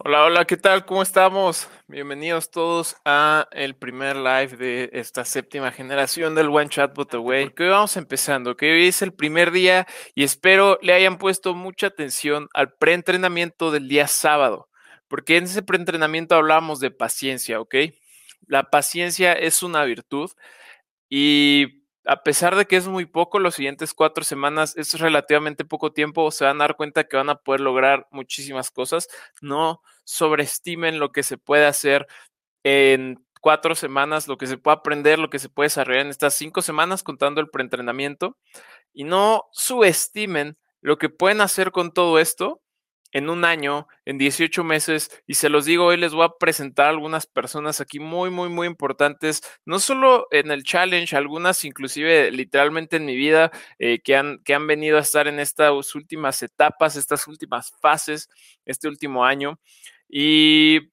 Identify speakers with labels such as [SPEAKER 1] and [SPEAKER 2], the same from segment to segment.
[SPEAKER 1] Hola, hola, ¿qué tal? ¿Cómo estamos? Bienvenidos todos a el primer live de esta séptima generación del One Chatbot Away. Que hoy vamos empezando, que hoy es el primer día y espero le hayan puesto mucha atención al preentrenamiento del día sábado, porque en ese preentrenamiento hablamos de paciencia, ¿ok? La paciencia es una virtud y a pesar de que es muy poco, los siguientes cuatro semanas es relativamente poco tiempo, se van a dar cuenta que van a poder lograr muchísimas cosas. No sobreestimen lo que se puede hacer en cuatro semanas, lo que se puede aprender, lo que se puede desarrollar en estas cinco semanas contando el preentrenamiento. Y no subestimen lo que pueden hacer con todo esto en un año, en 18 meses, y se los digo, hoy les voy a presentar algunas personas aquí muy, muy, muy importantes, no solo en el challenge, algunas inclusive literalmente en mi vida, eh, que, han, que han venido a estar en estas últimas etapas, estas últimas fases, este último año. Y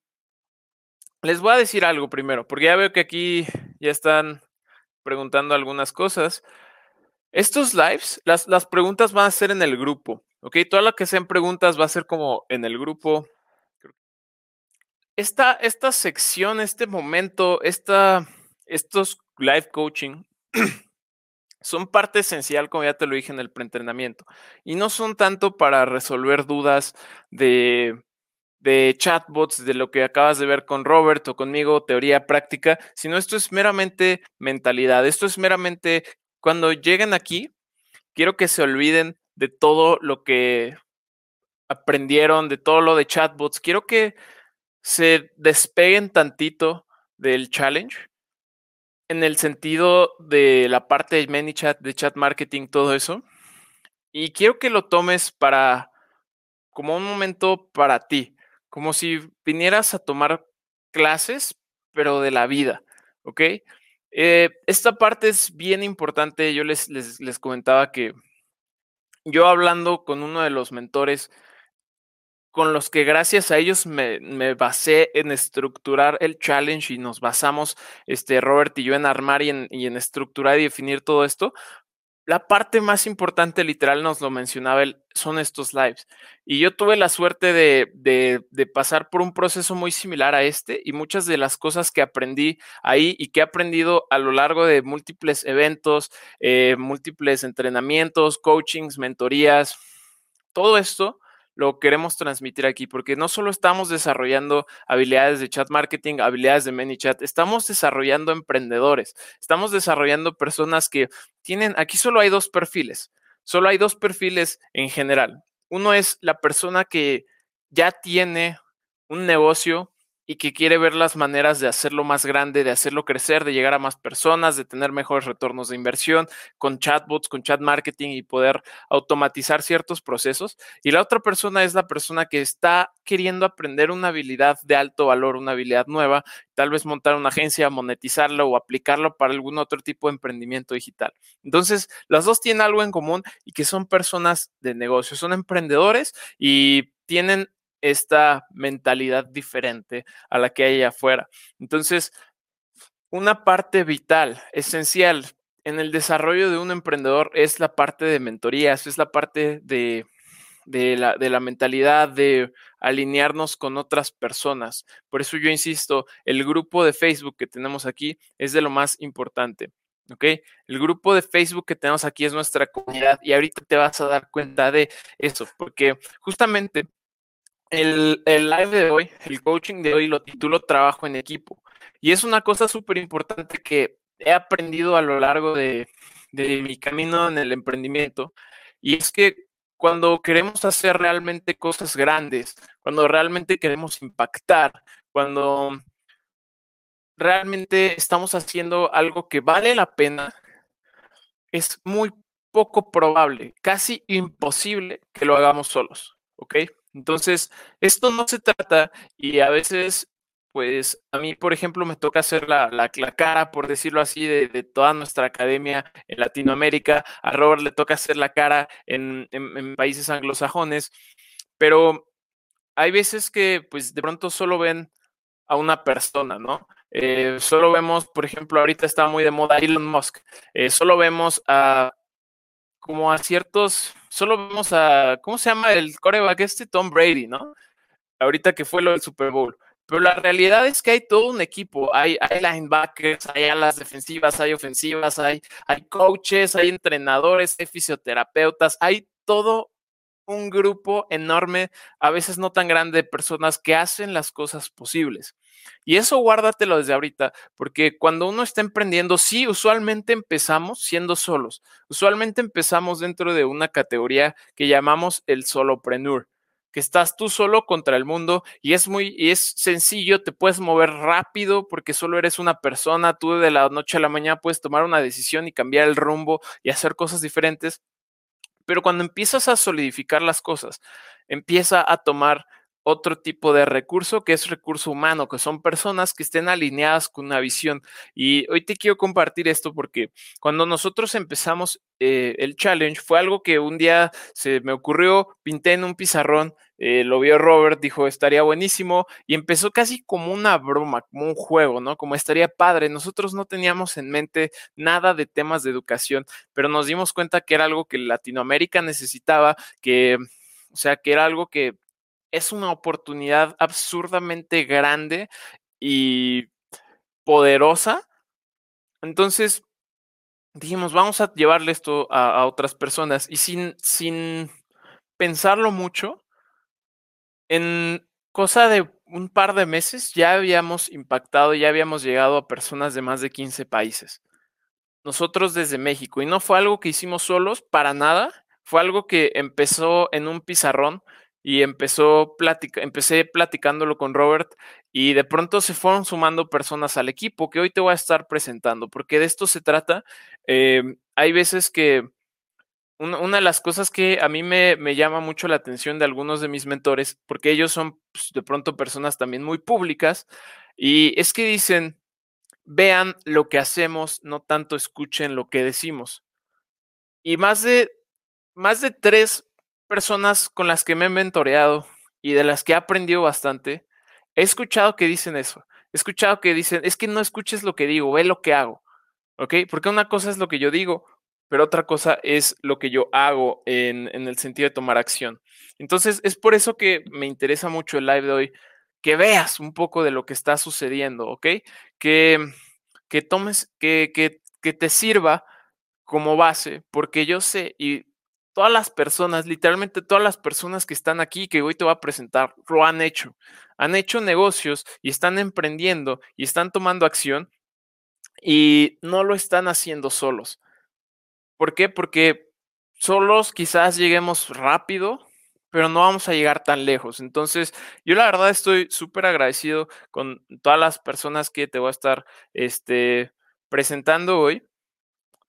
[SPEAKER 1] les voy a decir algo primero, porque ya veo que aquí ya están preguntando algunas cosas. Estos lives, las, las preguntas van a ser en el grupo. Ok, todas las que sean preguntas va a ser como en el grupo. Esta, esta sección, este momento, esta, estos live coaching son parte esencial, como ya te lo dije en el preentrenamiento. Y no son tanto para resolver dudas de, de chatbots, de lo que acabas de ver con Robert o conmigo, teoría práctica, sino esto es meramente mentalidad. Esto es meramente, cuando lleguen aquí, quiero que se olviden de todo lo que aprendieron, de todo lo de chatbots. Quiero que se despeguen tantito del challenge en el sentido de la parte de ManyChat, de chat marketing, todo eso. Y quiero que lo tomes para como un momento para ti, como si vinieras a tomar clases, pero de la vida, ¿ok? Eh, esta parte es bien importante. Yo les, les, les comentaba que yo hablando con uno de los mentores, con los que gracias a ellos me, me, basé en estructurar el challenge y nos basamos, este, Robert y yo, en armar y en, y en estructurar y definir todo esto, la parte más importante, literal, nos lo mencionaba él, son estos lives. Y yo tuve la suerte de, de, pasar por un proceso muy similar a este y muchas de las cosas que aprendí ahí y que he aprendido a lo largo de múltiples eventos, eh, múltiples entrenamientos, coachings, mentorías, todo esto lo queremos transmitir aquí, porque no solo estamos desarrollando habilidades de chat marketing, habilidades de ManyChat, estamos desarrollando emprendedores, estamos desarrollando personas que tienen, aquí solo hay dos perfiles, solo hay dos perfiles en general. Uno es la persona que ya tiene un negocio y que quiere ver las maneras de hacerlo más grande, de hacerlo crecer, de llegar a más personas, de tener mejores retornos de inversión con chatbots, con chat marketing y poder automatizar ciertos procesos. Y la otra persona es la persona que está queriendo aprender una habilidad de alto valor, una habilidad nueva, tal vez montar una agencia, monetizarlo o aplicarlo para algún otro tipo de emprendimiento digital. Entonces, las dos tienen algo en común y que son personas de negocio, son emprendedores y tienen esta mentalidad diferente a la que hay afuera. Entonces, una parte vital, esencial en el desarrollo de un emprendedor es la parte de mentorías, es la parte de, de, la, de la mentalidad de alinearnos con otras personas. Por eso yo insisto, el grupo de Facebook que tenemos aquí es de lo más importante. ¿ok? El grupo de Facebook que tenemos aquí es nuestra comunidad y ahorita te vas a dar cuenta de eso, porque justamente el, live de hoy, el coaching de hoy lo titulo Trabajo en equipo. Y es una cosa súper importante que he aprendido a lo largo de, de mi camino en el emprendimiento. Y es que cuando queremos hacer realmente cosas grandes, cuando realmente queremos impactar, cuando realmente estamos haciendo algo que vale la pena, es muy poco probable, casi imposible que lo hagamos solos, ¿ok? Entonces, esto no se trata y a veces, pues a mí, por ejemplo, me toca hacer la, la, cara, por decirlo así, de, toda nuestra academia en Latinoamérica. A Robert le toca hacer la cara en, en, en países anglosajones, pero hay veces que, pues, de pronto solo ven a una persona, ¿no? Eh, solo vemos, por ejemplo, ahorita está muy de moda Elon Musk, eh, solo vemos a como a ciertos, solo vemos a, ¿cómo se llama el coreback este? Tom Brady, ¿no? ahorita que fue lo del Super Bowl. Pero la realidad es que hay todo un equipo, hay, hay linebackers, hay alas defensivas, hay ofensivas, hay, hay coaches, hay entrenadores, hay fisioterapeutas, hay todo un grupo enorme, a veces no tan grande, de personas que hacen las cosas posibles. Y eso guárdatelo desde ahorita, porque cuando uno está emprendiendo, sí, usualmente empezamos siendo solos. Usualmente empezamos dentro de una categoría que llamamos el solopreneur, que estás tú solo contra el mundo y es muy y es sencillo, te puedes mover rápido porque solo eres una persona, tú de la noche a la mañana puedes tomar una decisión y cambiar el rumbo y hacer cosas diferentes. Pero cuando empiezas a solidificar las cosas, empieza a tomar otro tipo de recurso que es recurso humano, que son personas que estén alineadas con una visión. Y hoy te quiero compartir esto porque cuando nosotros empezamos eh, el challenge fue algo que un día se me ocurrió, pinté en un pizarrón, eh, lo vio Robert, dijo estaría buenísimo y empezó casi como una broma, como un juego, ¿no? Como estaría padre. Nosotros no teníamos en mente nada de temas de educación, pero nos dimos cuenta que era algo que Latinoamérica necesitaba, que, o sea, que era algo que es una oportunidad absurdamente grande y poderosa. Entonces, dijimos, vamos a llevarle esto a, otras personas y sin, sin pensarlo mucho, en cosa de un par de meses ya habíamos impactado, ya habíamos llegado a personas de más de 15 países. Nosotros desde México, y no fue algo que hicimos solos, para nada, fue algo que empezó en un pizarrón y empezó empecé platicándolo con Robert y de pronto se fueron sumando personas al equipo que hoy te voy a estar presentando, porque de esto se trata. Em, hay veces que una, de las cosas que a mí me, llama mucho la atención de algunos de mis mentores, porque ellos son pues, de pronto personas también muy públicas, y es que dicen, vean lo que hacemos, no tanto escuchen lo que decimos. Y más de, más de tres personas con las que me he mentoreado y de las que he aprendido bastante, he escuchado que dicen eso. He escuchado que dicen, es que no escuches lo que digo, ve lo que hago. ¿Ok? Porque una cosa es lo que yo digo, pero otra cosa es lo que yo hago en, en el sentido de tomar acción. Entonces, es por eso que me interesa mucho el live de hoy, que veas un poco de lo que está sucediendo, ¿ok? Que, que tomes, que, que, que te sirva como base, porque yo sé, y todas las personas, literalmente todas las personas que están aquí, que hoy te voy a presentar, lo han hecho. Han hecho negocios y están emprendiendo y están tomando acción y no lo están haciendo solos. ¿Por qué? Porque solos quizás lleguemos rápido, pero no vamos a llegar tan lejos. Entonces, yo la verdad estoy súper agradecido con todas las personas que te voy a estar este, presentando hoy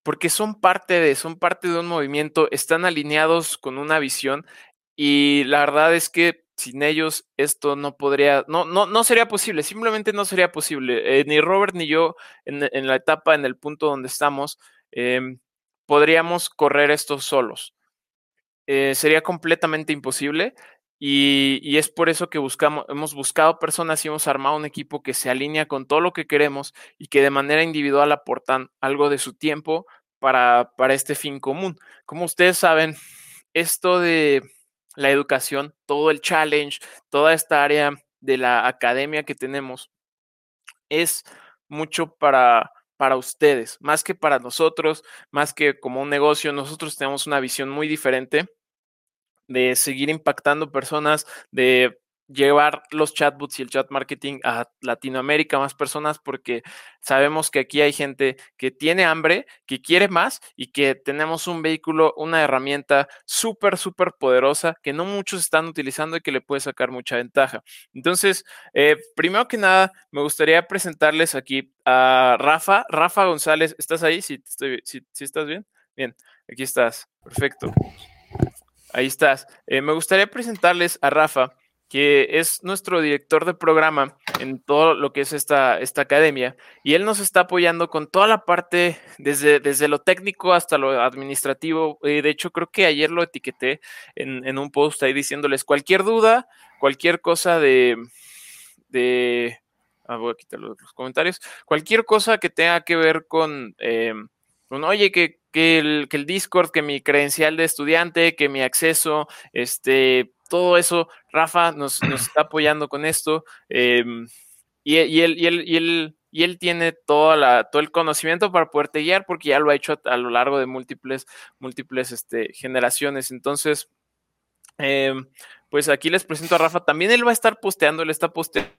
[SPEAKER 1] porque son parte de, son parte de un movimiento, están alineados con una visión y la verdad es que sin ellos esto no podría, no, no, no sería posible, simplemente no sería posible. Eh, ni Robert ni yo en, la etapa, en el punto donde estamos, em, podríamos correr esto solos. Eh, sería completamente imposible y, es por eso que buscamos, hemos buscado personas y hemos armado un equipo que se alinea con todo lo que queremos y que de manera individual aportan algo de su tiempo para, para este fin común. Como ustedes saben, esto de la educación, todo el challenge, toda esta área de la academia que tenemos, es mucho para, para ustedes, más que para nosotros, más que como un negocio, nosotros tenemos una visión muy diferente de seguir impactando personas, de llevar los chatbots y el chat marketing a Latinoamérica, más personas, porque sabemos que aquí hay gente que tiene hambre, que quiere más y que tenemos un vehículo, una herramienta súper, súper poderosa que no muchos están utilizando y que le puede sacar mucha ventaja. Entonces, eh, primero que nada, me gustaría presentarles aquí a Rafa. Rafa González, ¿estás ahí? ¿Sí, estás bien? Bien, aquí estás. Perfecto. Ahí estás. Eh, me gustaría presentarles a Rafa, que es nuestro director de programa en todo lo que es esta, esta academia, y él nos está apoyando con toda la parte, desde, desde lo técnico hasta lo administrativo. Eh, de hecho, creo que ayer lo etiqueté en, en, un post ahí diciéndoles cualquier duda, cualquier cosa de... de ah, voy a quitar los, comentarios. Cualquier cosa que tenga que ver con, eh, con oye, que que el, que el Discord, que mi credencial de estudiante, que mi acceso, este, todo eso, Rafa nos, está apoyando con esto. Em, y, y, él, y, él, tiene toda la, todo el conocimiento para poderte guiar porque ya lo ha hecho a, lo largo de múltiples, múltiples este, generaciones. Entonces, em, pues aquí les presento a Rafa. También él va a estar posteando, él está posteando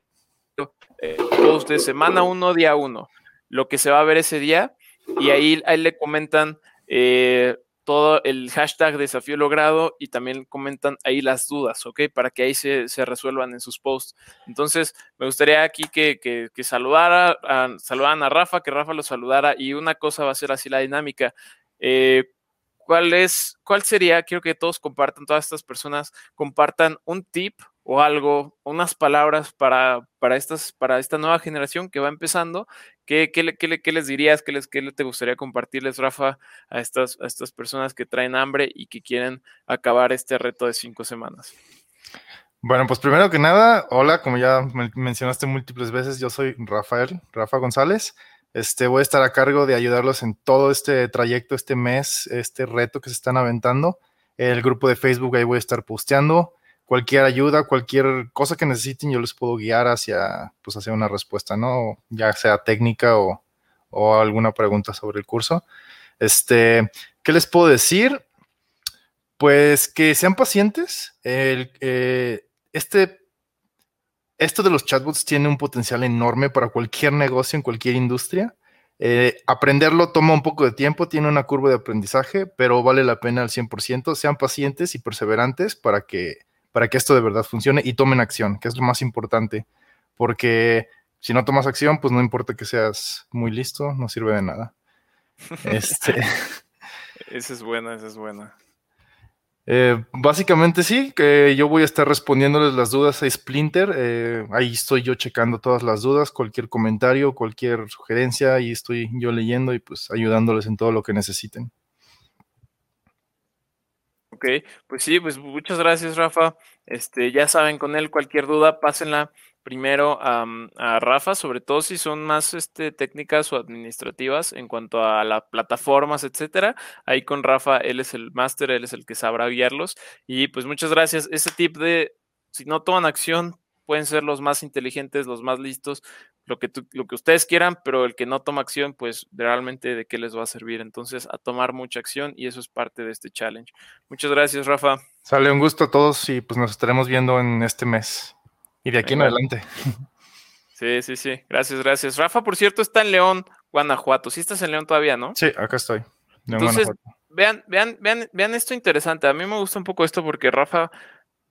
[SPEAKER 1] eh, post de semana uno, día uno, lo que se va a ver ese día. Y ahí, ahí le comentan eh, todo el hashtag desafío logrado y también comentan ahí las dudas, ¿ok? Para que ahí se, resuelvan en sus posts. Entonces, me gustaría aquí que, que, saludara, a, saludaran a Rafa, que Rafa lo saludara y una cosa va a ser así la dinámica. Eh, ¿Cuál es, cuál sería? Quiero que todos compartan, todas estas personas compartan un tip o algo, unas palabras para, para, estas, para esta nueva generación que va empezando. ¿Qué, qué, qué, les dirías? ¿Qué, les, ¿Qué te gustaría compartirles, Rafa, a estas, a estas personas que traen hambre y que quieren acabar este reto de cinco semanas?
[SPEAKER 2] Bueno, pues primero que nada, hola, como ya mencionaste múltiples veces, yo soy Rafael, Rafa González. Este, voy a estar a cargo de ayudarlos en todo este trayecto, este mes, este reto que se están aventando. El grupo de Facebook ahí voy a estar posteando cualquier ayuda, cualquier cosa que necesiten, yo les puedo guiar hacia, pues, hacia una respuesta, ¿no? Ya sea técnica o, alguna pregunta sobre el curso. Este, ¿qué les puedo decir? Pues que sean pacientes. Eh, este, esto de los chatbots tiene un potencial enorme para cualquier negocio en cualquier industria. Eh, aprenderlo toma un poco de tiempo, tiene una curva de aprendizaje, pero vale la pena al 100%. Sean pacientes y perseverantes para que para que esto de verdad funcione y tomen acción, que es lo más importante, porque si no tomas acción, pues no importa que seas muy listo, no sirve de nada.
[SPEAKER 1] Este... esa es buena, esa es buena.
[SPEAKER 2] Eh, básicamente sí, que yo voy a estar respondiéndoles las dudas a Splinter. Eh, ahí estoy yo checando todas las dudas, cualquier comentario, cualquier sugerencia, ahí estoy yo leyendo y pues ayudándoles en todo lo que necesiten.
[SPEAKER 1] Ok, pues sí, pues muchas gracias, Rafa. Este, ya saben, con él cualquier duda, pásenla primero a, Rafa, sobre todo si son más este, técnicas o administrativas en cuanto a las plataformas, etcétera. Ahí con Rafa, él es el máster, él es el que sabrá guiarlos. Y pues muchas gracias. Ese tip de si no toman acción, pueden ser los más inteligentes, los más listos, lo que, lo que ustedes quieran, pero el que no toma acción, pues realmente de qué les va a servir. Entonces, a tomar mucha acción y eso es parte de este challenge. Muchas gracias, Rafa.
[SPEAKER 2] Sale un gusto a todos y pues nos estaremos viendo en este mes y de aquí en adelante.
[SPEAKER 1] Sí, sí, sí. Gracias, gracias. Rafa, por cierto, está en León, Guanajuato. Sí estás en León todavía, ¿no?
[SPEAKER 2] Sí, acá estoy.
[SPEAKER 1] Entonces, vean, vean, vean, vean esto interesante. A mí me gusta un poco esto porque Rafa,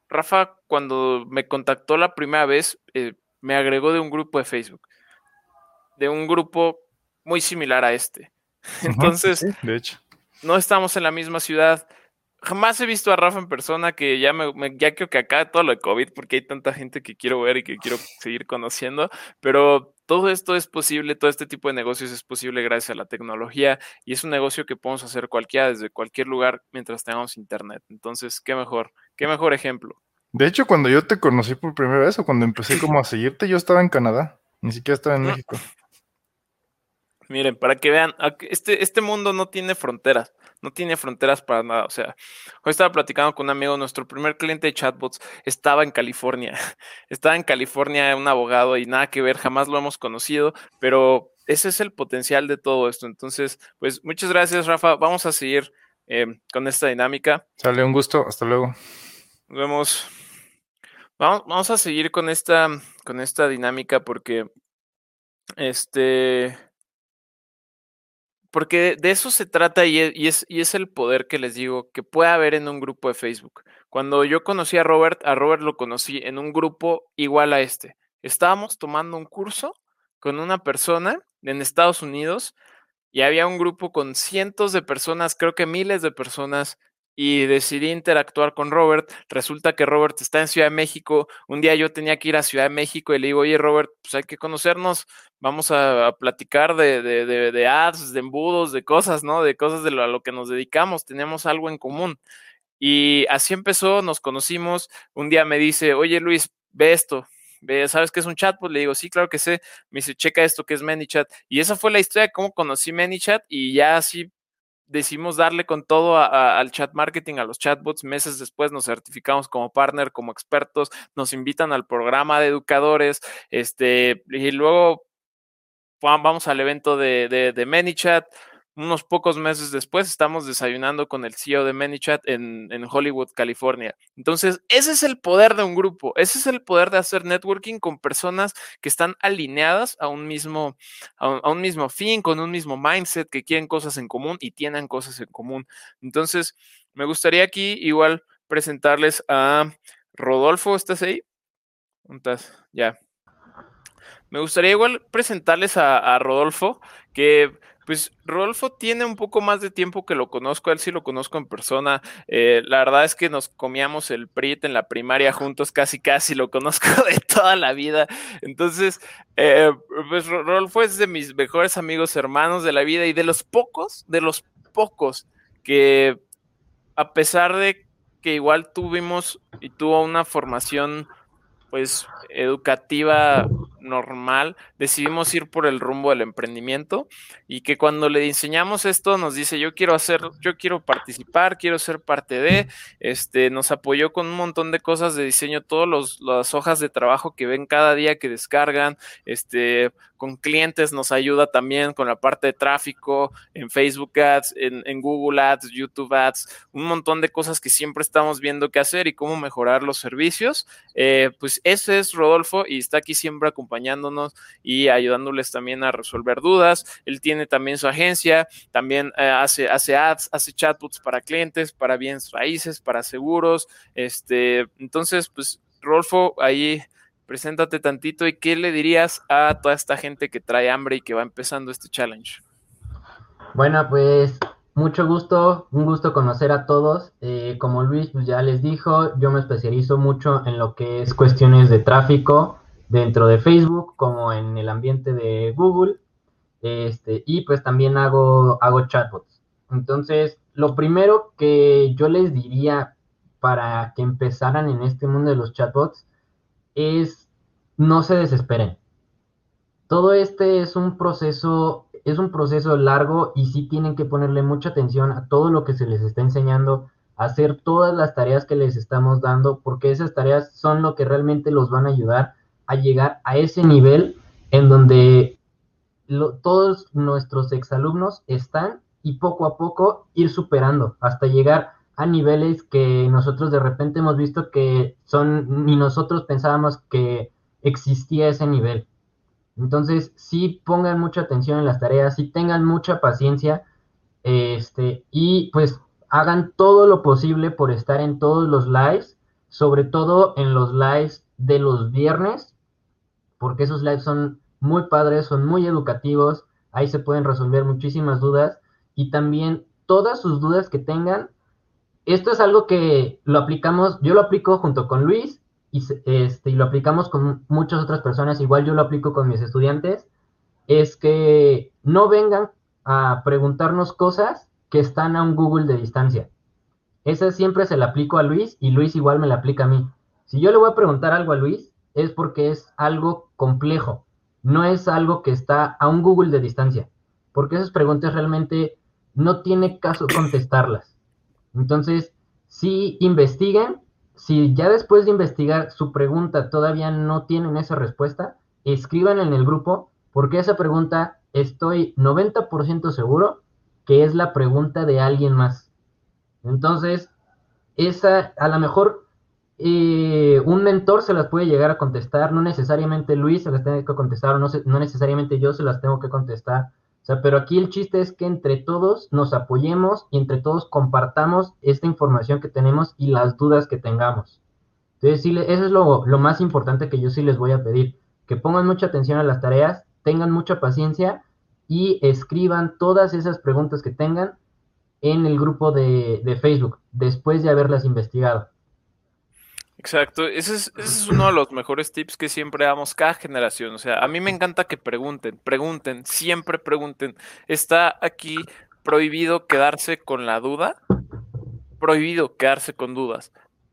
[SPEAKER 1] Rafa, cuando me contactó la primera vez, eh, me agregó de un grupo de Facebook, de un grupo muy similar a este. Entonces,
[SPEAKER 2] de hecho.
[SPEAKER 1] no estamos en la misma ciudad. Jamás he visto a Rafa en persona, que ya, me, ya creo que acá todo lo de COVID, porque hay tanta gente que quiero ver y que quiero seguir conociendo, pero todo esto es posible, todo este tipo de negocios es posible gracias a la tecnología y es un negocio que podemos hacer cualquiera desde cualquier lugar mientras tengamos internet. Entonces, qué mejor, qué mejor ejemplo.
[SPEAKER 2] De hecho, cuando yo te conocí por primera vez o cuando empecé como a seguirte, yo estaba en Canadá, ni siquiera estaba en México.
[SPEAKER 1] Miren, para que vean, este, este mundo no tiene fronteras, no tiene fronteras para nada. O sea, hoy estaba platicando con un amigo, nuestro primer cliente de chatbots estaba en California. Estaba en California un abogado y nada que ver, jamás lo hemos conocido, pero ese es el potencial de todo esto. Entonces, pues muchas gracias, Rafa. Vamos a seguir eh, con esta dinámica.
[SPEAKER 2] Sale un gusto, hasta luego.
[SPEAKER 1] Vemos. Vamos, vamos a seguir con esta, con esta dinámica porque este porque de eso se trata y es, y es, y es el poder que les digo que puede haber en un grupo de Facebook. Cuando yo conocí a Robert, a Robert lo conocí en un grupo igual a este. Estábamos tomando un curso con una persona en Estados Unidos y había un grupo con cientos de personas, creo que miles de personas y decidí interactuar con Robert. Resulta que Robert está en Ciudad de México. Un día yo tenía que ir a Ciudad de México y le digo, oye Robert, pues hay que conocernos, vamos a, platicar de, de, de, ads, de embudos, de cosas, ¿no? De cosas de lo, a lo que nos dedicamos, tenemos algo en común. Y así empezó, nos conocimos. Un día me dice, oye Luis, ve esto. ¿Sabes qué es un chatbot? Le digo, sí, claro que sé. Me dice, checa esto que es ManyChat. Y esa fue la historia de cómo conocí ManyChat y ya así decidimos darle con todo al chat marketing, a los chatbots. Meses después nos certificamos como partner, como expertos, nos invitan al programa de educadores, este, y luego vamos al evento de, de, de ManyChat unos pocos meses después estamos desayunando con el CEO de ManyChat en, en, Hollywood, California. Entonces, ese es el poder de un grupo, ese es el poder de hacer networking con personas que están alineadas a un mismo, a un, mismo fin, con un mismo mindset, que quieren cosas en común y tienen cosas en común. Entonces, me gustaría aquí igual presentarles a Rodolfo, ¿estás ahí? ¿Estás? Ya. Me gustaría igual presentarles a, a Rodolfo, que pues Rodolfo tiene un poco más de tiempo que lo conozco, él sí lo conozco en persona. Eh, la verdad es que nos comíamos el PRIT en la primaria juntos, casi casi lo conozco de toda la vida. Entonces, eh, pues Rodolfo es de mis mejores amigos hermanos de la vida y de los pocos, de los pocos que a pesar de que igual tuvimos y tuvo una formación pues educativa normal, decidimos ir por el rumbo del emprendimiento y que cuando le diseñamos esto nos dice, yo quiero hacer, yo quiero participar, quiero ser parte de, este, nos apoyó con un montón de cosas de diseño, todas las hojas de trabajo que ven cada día que descargan, este, con clientes nos ayuda también con la parte de tráfico, en Facebook Ads, en, Google Ads, YouTube Ads, un montón de cosas que siempre estamos viendo qué hacer y cómo mejorar los servicios. Eh, pues ese es Rodolfo y está aquí siempre acompañándonos y ayudándoles también a resolver dudas. Él tiene también su agencia, también eh, hace, hace ads, hace chatbots para clientes, para bienes raíces, para seguros. Este, entonces, pues Rodolfo, ahí preséntate tantito y qué le dirías a toda esta gente que trae hambre y que va empezando este challenge.
[SPEAKER 3] Bueno, pues mucho gusto, un gusto conocer a todos. Eh, como Luis pues ya les dijo, yo me especializo mucho en lo que es cuestiones de tráfico dentro de Facebook, como en el ambiente de Google, este, y pues también hago, hago chatbots. Entonces, lo primero que yo les diría para que empezaran en este mundo de los chatbots es no se desesperen. Todo este es un proceso, es un proceso largo y sí tienen que ponerle mucha atención a todo lo que se les está enseñando, hacer todas las tareas que les estamos dando, porque esas tareas son lo que realmente los van a ayudar a llegar a ese nivel en donde todos nuestros exalumnos están y poco a poco ir superando hasta llegar a niveles que nosotros de repente hemos visto que son, ni nosotros pensábamos que existía ese nivel. Entonces, sí pongan mucha atención en las tareas, sí tengan mucha paciencia, este, y pues hagan todo lo posible por estar en todos los lives, sobre todo en los lives de los viernes, porque esos lives son muy padres, son muy educativos, ahí se pueden resolver muchísimas dudas y también todas sus dudas que tengan, esto es algo que lo aplicamos, yo lo aplico junto con Luis y, este, y lo aplicamos con muchas otras personas, igual yo lo aplico con mis estudiantes, es que no vengan a preguntarnos cosas que están a un Google de distancia. Esa siempre se la aplico a Luis y Luis igual me la aplica a mí. Si yo le voy a preguntar algo a Luis, es porque es algo complejo, no es algo que está a un Google de distancia, porque esas preguntas realmente no tiene caso contestarlas. Entonces, si investiguen, si ya después de investigar su pregunta todavía no tienen esa respuesta, escriban en el grupo, porque esa pregunta estoy 90% seguro que es la pregunta de alguien más. Entonces, esa a lo mejor eh, un mentor se las puede llegar a contestar, no necesariamente Luis se las tiene que contestar, no, no necesariamente yo se las tengo que contestar, o sea, pero aquí el chiste es que entre todos nos apoyemos y entre todos compartamos esta información que tenemos y las dudas que tengamos. Entonces, sí, eso es lo, más importante que yo sí les voy a pedir, que pongan mucha atención a las tareas, tengan mucha paciencia y escriban todas esas preguntas que tengan en el grupo de Facebook después de haberlas investigado.
[SPEAKER 1] Exacto, ese es, uno de los mejores tips que siempre damos cada generación. O sea, a mí me encanta que pregunten, pregunten, siempre pregunten. Está aquí prohibido quedarse con la duda, prohibido quedarse con dudas,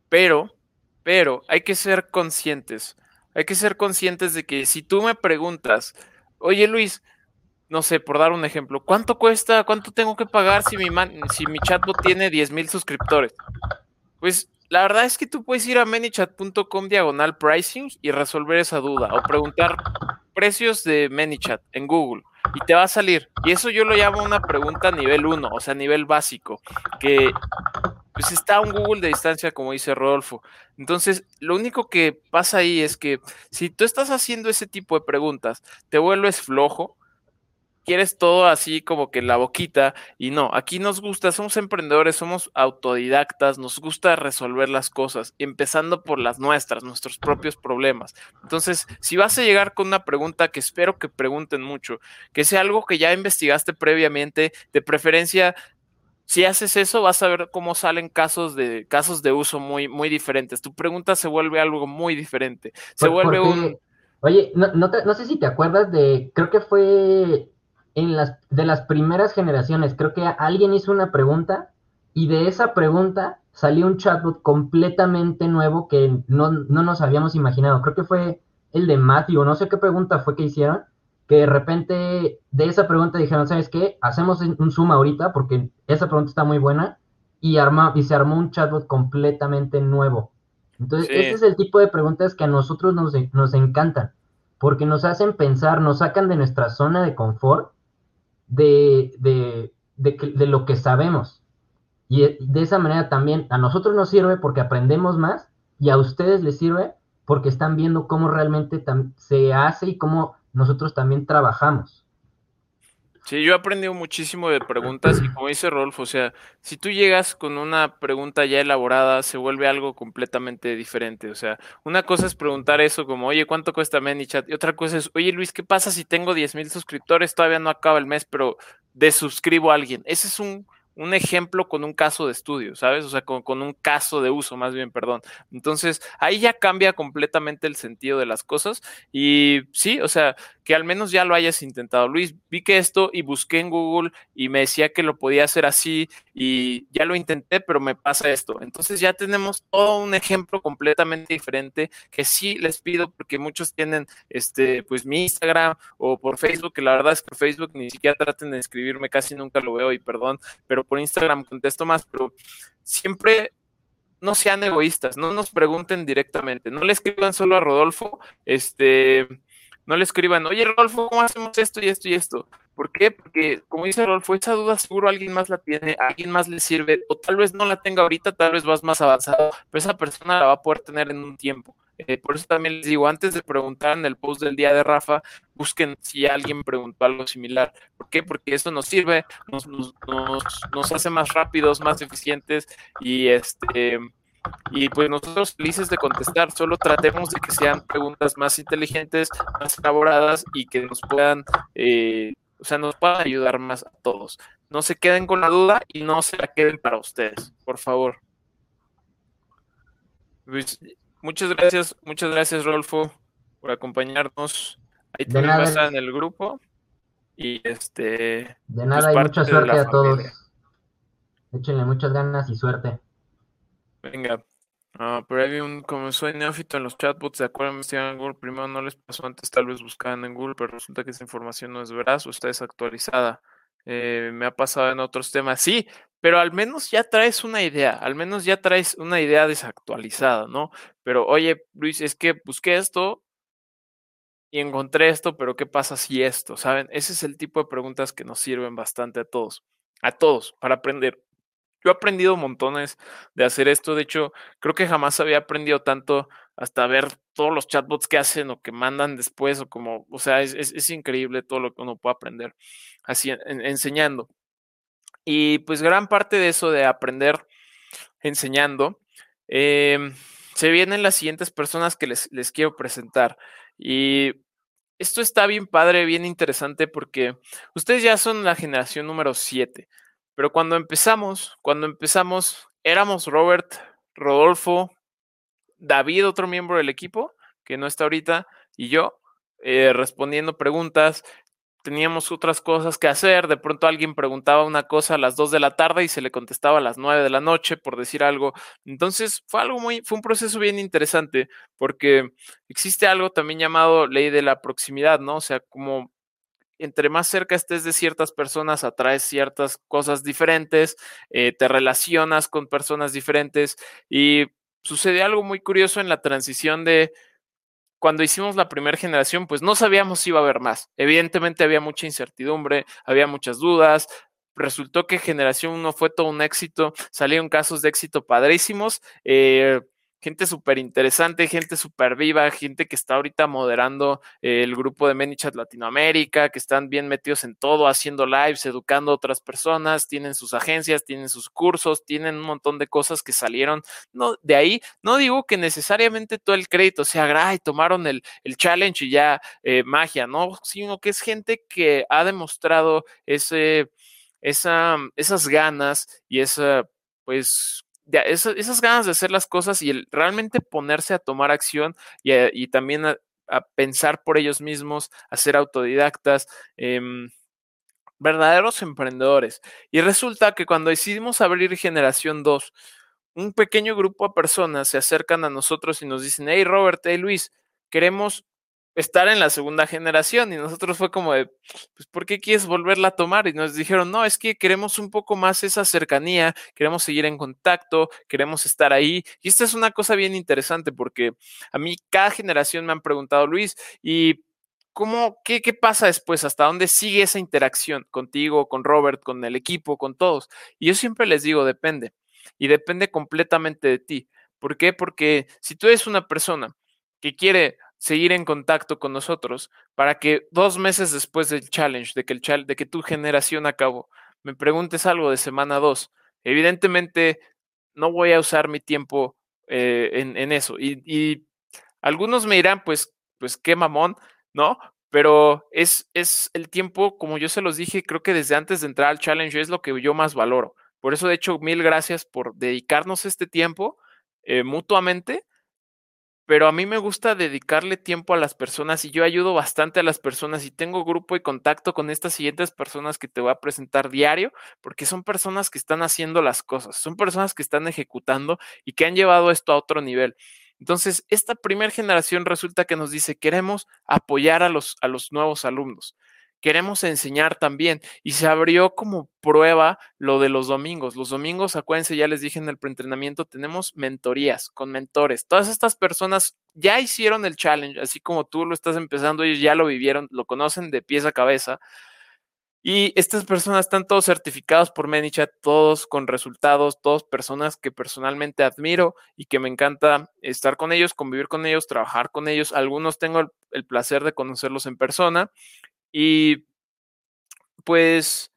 [SPEAKER 1] pero, pero hay que ser conscientes. Hay que ser conscientes de que si tú me preguntas, oye Luis, no sé, por dar un ejemplo, ¿cuánto cuesta, cuánto tengo que pagar si mi, si mi chatbot tiene 10 mil suscriptores? Pues la verdad es que tú puedes ir a manychat.com diagonal pricing y resolver esa duda o preguntar precios de ManyChat en Google y te va a salir. Y eso yo lo llamo una pregunta nivel 1, o sea, nivel básico, que pues está un Google de distancia, como dice Rodolfo. Entonces, lo único que pasa ahí es que si tú estás haciendo ese tipo de preguntas, te vuelves flojo, quieres todo así como que la boquita y no, aquí nos gusta, somos emprendedores, somos autodidactas, nos gusta resolver las cosas, empezando por las nuestras, nuestros propios problemas. Entonces, si vas a llegar con una pregunta que espero que pregunten mucho, que sea algo que ya investigaste previamente, de preferencia si haces eso, vas a ver cómo salen casos de casos de uso muy, muy diferentes. Tu pregunta se vuelve algo muy diferente. Se vuelve un.
[SPEAKER 3] Oye, no, no, no, sé si te acuerdas de, creo que fue en las, de las primeras generaciones, creo que alguien hizo una pregunta y de esa pregunta salió un chatbot completamente nuevo que no, nos habíamos imaginado. Creo que fue el de Matthew, no sé qué pregunta fue que hicieron, que de repente de esa pregunta dijeron, ¿sabes qué? Hacemos un zoom ahorita porque esa pregunta está muy buena y, arma, y se armó un chatbot completamente nuevo. Entonces, ese es el tipo de preguntas que a nosotros nos, nos encantan, porque nos hacen pensar, nos sacan de nuestra zona de confort de, de, de, lo que sabemos. Y de esa manera también a nosotros nos sirve porque aprendemos más y a ustedes les sirve porque están viendo cómo realmente se hace y cómo nosotros también trabajamos.
[SPEAKER 1] Sí, yo he aprendido muchísimo de preguntas y como dice Rolf, o sea, si tú llegas con una pregunta ya elaborada, se vuelve algo completamente diferente. O sea, una cosa es preguntar eso como, oye, ¿cuánto cuesta ManyChat? Y otra cosa es, oye Luis, ¿qué pasa si tengo 10 mil suscriptores? Todavía no acaba el mes, pero desuscribo a alguien. Ese es un un ejemplo con un caso de estudio, ¿sabes? O sea, con, un caso de uso, más bien, perdón. Entonces, ahí ya cambia completamente el sentido de las cosas. Y sí, o sea, que al menos ya lo hayas intentado. Luis, vi que esto y busqué en Google y me decía que lo podía hacer así y ya lo intenté, pero me pasa esto. Entonces ya tenemos todo un ejemplo completamente diferente que sí les pido porque muchos tienen, este, pues mi Instagram o por Facebook, que la verdad es que Facebook ni siquiera traten de escribirme, casi nunca lo veo y perdón, pero por Instagram contesto más, pero siempre no sean egoístas, no nos pregunten directamente, no le escriban solo a Rodolfo, este, no le escriban, oye Rodolfo, ¿cómo hacemos esto y esto y esto? ¿Por qué? Porque, como dice Rodolfo, esa duda seguro alguien más la tiene, alguien más le sirve, o tal vez no la tenga ahorita, tal vez vas más avanzado, pero esa persona la va a poder tener en un tiempo. Eh, por eso también les digo, antes de preguntar en el post del día de Rafa, busquen si alguien preguntó algo similar. ¿Por qué? Porque eso nos sirve, nos, hace más rápidos, más eficientes y este y pues nosotros felices de contestar, solo tratemos de que sean preguntas más inteligentes, más elaboradas y que nos puedan, eh, o sea, nos puedan ayudar más a todos. No se queden con la duda y no se la queden para ustedes, por favor. Pues, Muchas gracias, muchas gracias, Rolfo, por acompañarnos. Ahí te vas en el grupo. Y este.
[SPEAKER 3] De nada y mucha suerte a todos. Échenle muchas ganas y suerte.
[SPEAKER 1] Venga. pero hay un, como soy neófito en los chatbots, de acuerdo en Google, primero no les pasó antes, tal vez buscaban en Google, pero resulta que esa información no es veraz o está desactualizada. Eh, me ha pasado en otros temas. Sí, pero al menos ya traes una idea, al menos ya traes una idea desactualizada, ¿no? Pero oye, Luis, es que busqué esto y encontré esto, pero ¿qué pasa si esto? ¿Saben? Ese es el tipo de preguntas que nos sirven bastante a todos, a todos, para aprender. Yo he aprendido montones de hacer esto, de hecho, creo que jamás había aprendido tanto hasta ver todos los chatbots que hacen o que mandan después, o como, o sea, es, increíble todo lo que uno puede aprender así enseñando. Y pues gran parte de eso de aprender enseñando, em, se vienen las siguientes personas que les, les quiero presentar. Y esto está bien padre, bien interesante porque ustedes ya son la generación número 7, pero cuando empezamos, cuando empezamos, éramos Robert, Rodolfo, David, otro miembro del equipo, que no está ahorita, y yo, eh, respondiendo preguntas, teníamos otras cosas que hacer, de pronto alguien preguntaba una cosa a las 2 de la tarde y se le contestaba a las 9 de la noche por decir algo. Entonces fue algo muy, fue un proceso bien interesante porque existe algo también llamado ley de la proximidad, ¿no? O sea, como entre más cerca estés de ciertas personas, atraes ciertas cosas diferentes, eh, te relacionas con personas diferentes y sucedió algo muy curioso en la transición de cuando hicimos la primera generación, pues no sabíamos si iba a haber más. Evidentemente había mucha incertidumbre, había muchas dudas. Resultó que generación 1 fue todo un éxito, salieron casos de éxito padrísimos. Eh, gente súper interesante, gente súper viva, gente que está ahorita moderando eh, el grupo de ManyChat Latinoamérica, que están bien metidos en todo, haciendo lives, educando a otras personas, tienen sus agencias, tienen sus cursos, tienen un montón de cosas que salieron no, de ahí. No digo que necesariamente todo el crédito sea, ay, tomaron el, el challenge y ya eh, magia, ¿no? Sino que es gente que ha demostrado ese, esa, esas ganas y esa, pues, esas, ganas de hacer las cosas y el realmente ponerse a tomar acción y, también a, pensar por ellos mismos, a ser autodidactas, em, verdaderos emprendedores. Y resulta que cuando decidimos abrir Generación 2, un pequeño grupo de personas se acercan a nosotros y nos dicen, hey Robert, hey Luis, queremos estar en la segunda generación y nosotros fue como de, pues, ¿por qué quieres volverla a tomar? Y nos dijeron, no, es que queremos un poco más esa cercanía, queremos seguir en contacto, queremos estar ahí. Y esta es una cosa bien interesante porque a mí cada generación me han preguntado, Luis, ¿y cómo, qué, qué pasa después? ¿Hasta dónde sigue esa interacción contigo, con Robert, con el equipo, con todos? Y yo siempre les digo, depende. Y depende completamente de ti. ¿Por qué? Porque si tú eres una persona que quiere seguir en contacto con nosotros para que dos meses después del challenge, de que, el de que tu generación acabó, me preguntes algo de semana dos. Evidentemente, no voy a usar mi tiempo eh, en, eso. Y, algunos me dirán, pues, pues qué mamón, ¿no? Pero es, es el tiempo, como yo se los dije, creo que desde antes de entrar al challenge es lo que yo más valoro. Por eso, de hecho, mil gracias por dedicarnos este tiempo eh, mutuamente pero a mí me gusta dedicarle tiempo a las personas y yo ayudo bastante a las personas y tengo grupo y contacto con estas siguientes personas que te voy a presentar diario, porque son personas que están haciendo las cosas, son personas que están ejecutando y que han llevado esto a otro nivel. Entonces, esta primera generación resulta que nos dice, queremos apoyar a los, a los nuevos alumnos queremos enseñar también. Y se abrió como prueba lo de los domingos. Los domingos, acuérdense, ya les dije en el preentrenamiento, tenemos mentorías con mentores. Todas estas personas ya hicieron el challenge, así como tú lo estás empezando, ellos ya lo vivieron, lo conocen de pies a cabeza. Y estas personas están todos certificados por ManyChat, todos con resultados, todos personas que personalmente admiro y que me encanta estar con ellos, convivir con ellos, trabajar con ellos. Algunos tengo el, el placer de conocerlos en persona y pues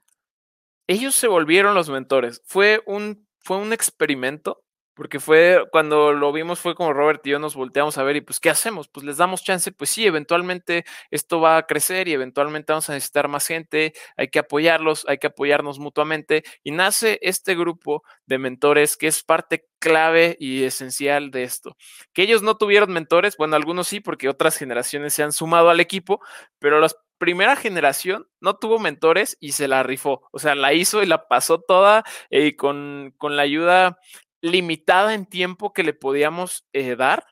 [SPEAKER 1] ellos se volvieron los mentores. Fue un, fue un experimento, porque fue cuando lo vimos fue como Robert y yo nos volteamos a ver y pues, ¿qué hacemos? Pues les damos chance, pues sí, eventualmente esto va a crecer y eventualmente vamos a necesitar más gente, hay que apoyarlos, hay que apoyarnos mutuamente y nace este grupo de mentores que es parte clave y esencial de esto. Que ellos no tuvieron mentores, bueno, algunos sí, porque otras generaciones se han sumado al equipo, pero las primera generación no tuvo mentores y se la rifó. O sea, la hizo y la pasó toda eh, con, con, la ayuda limitada en tiempo que le podíamos eh, dar,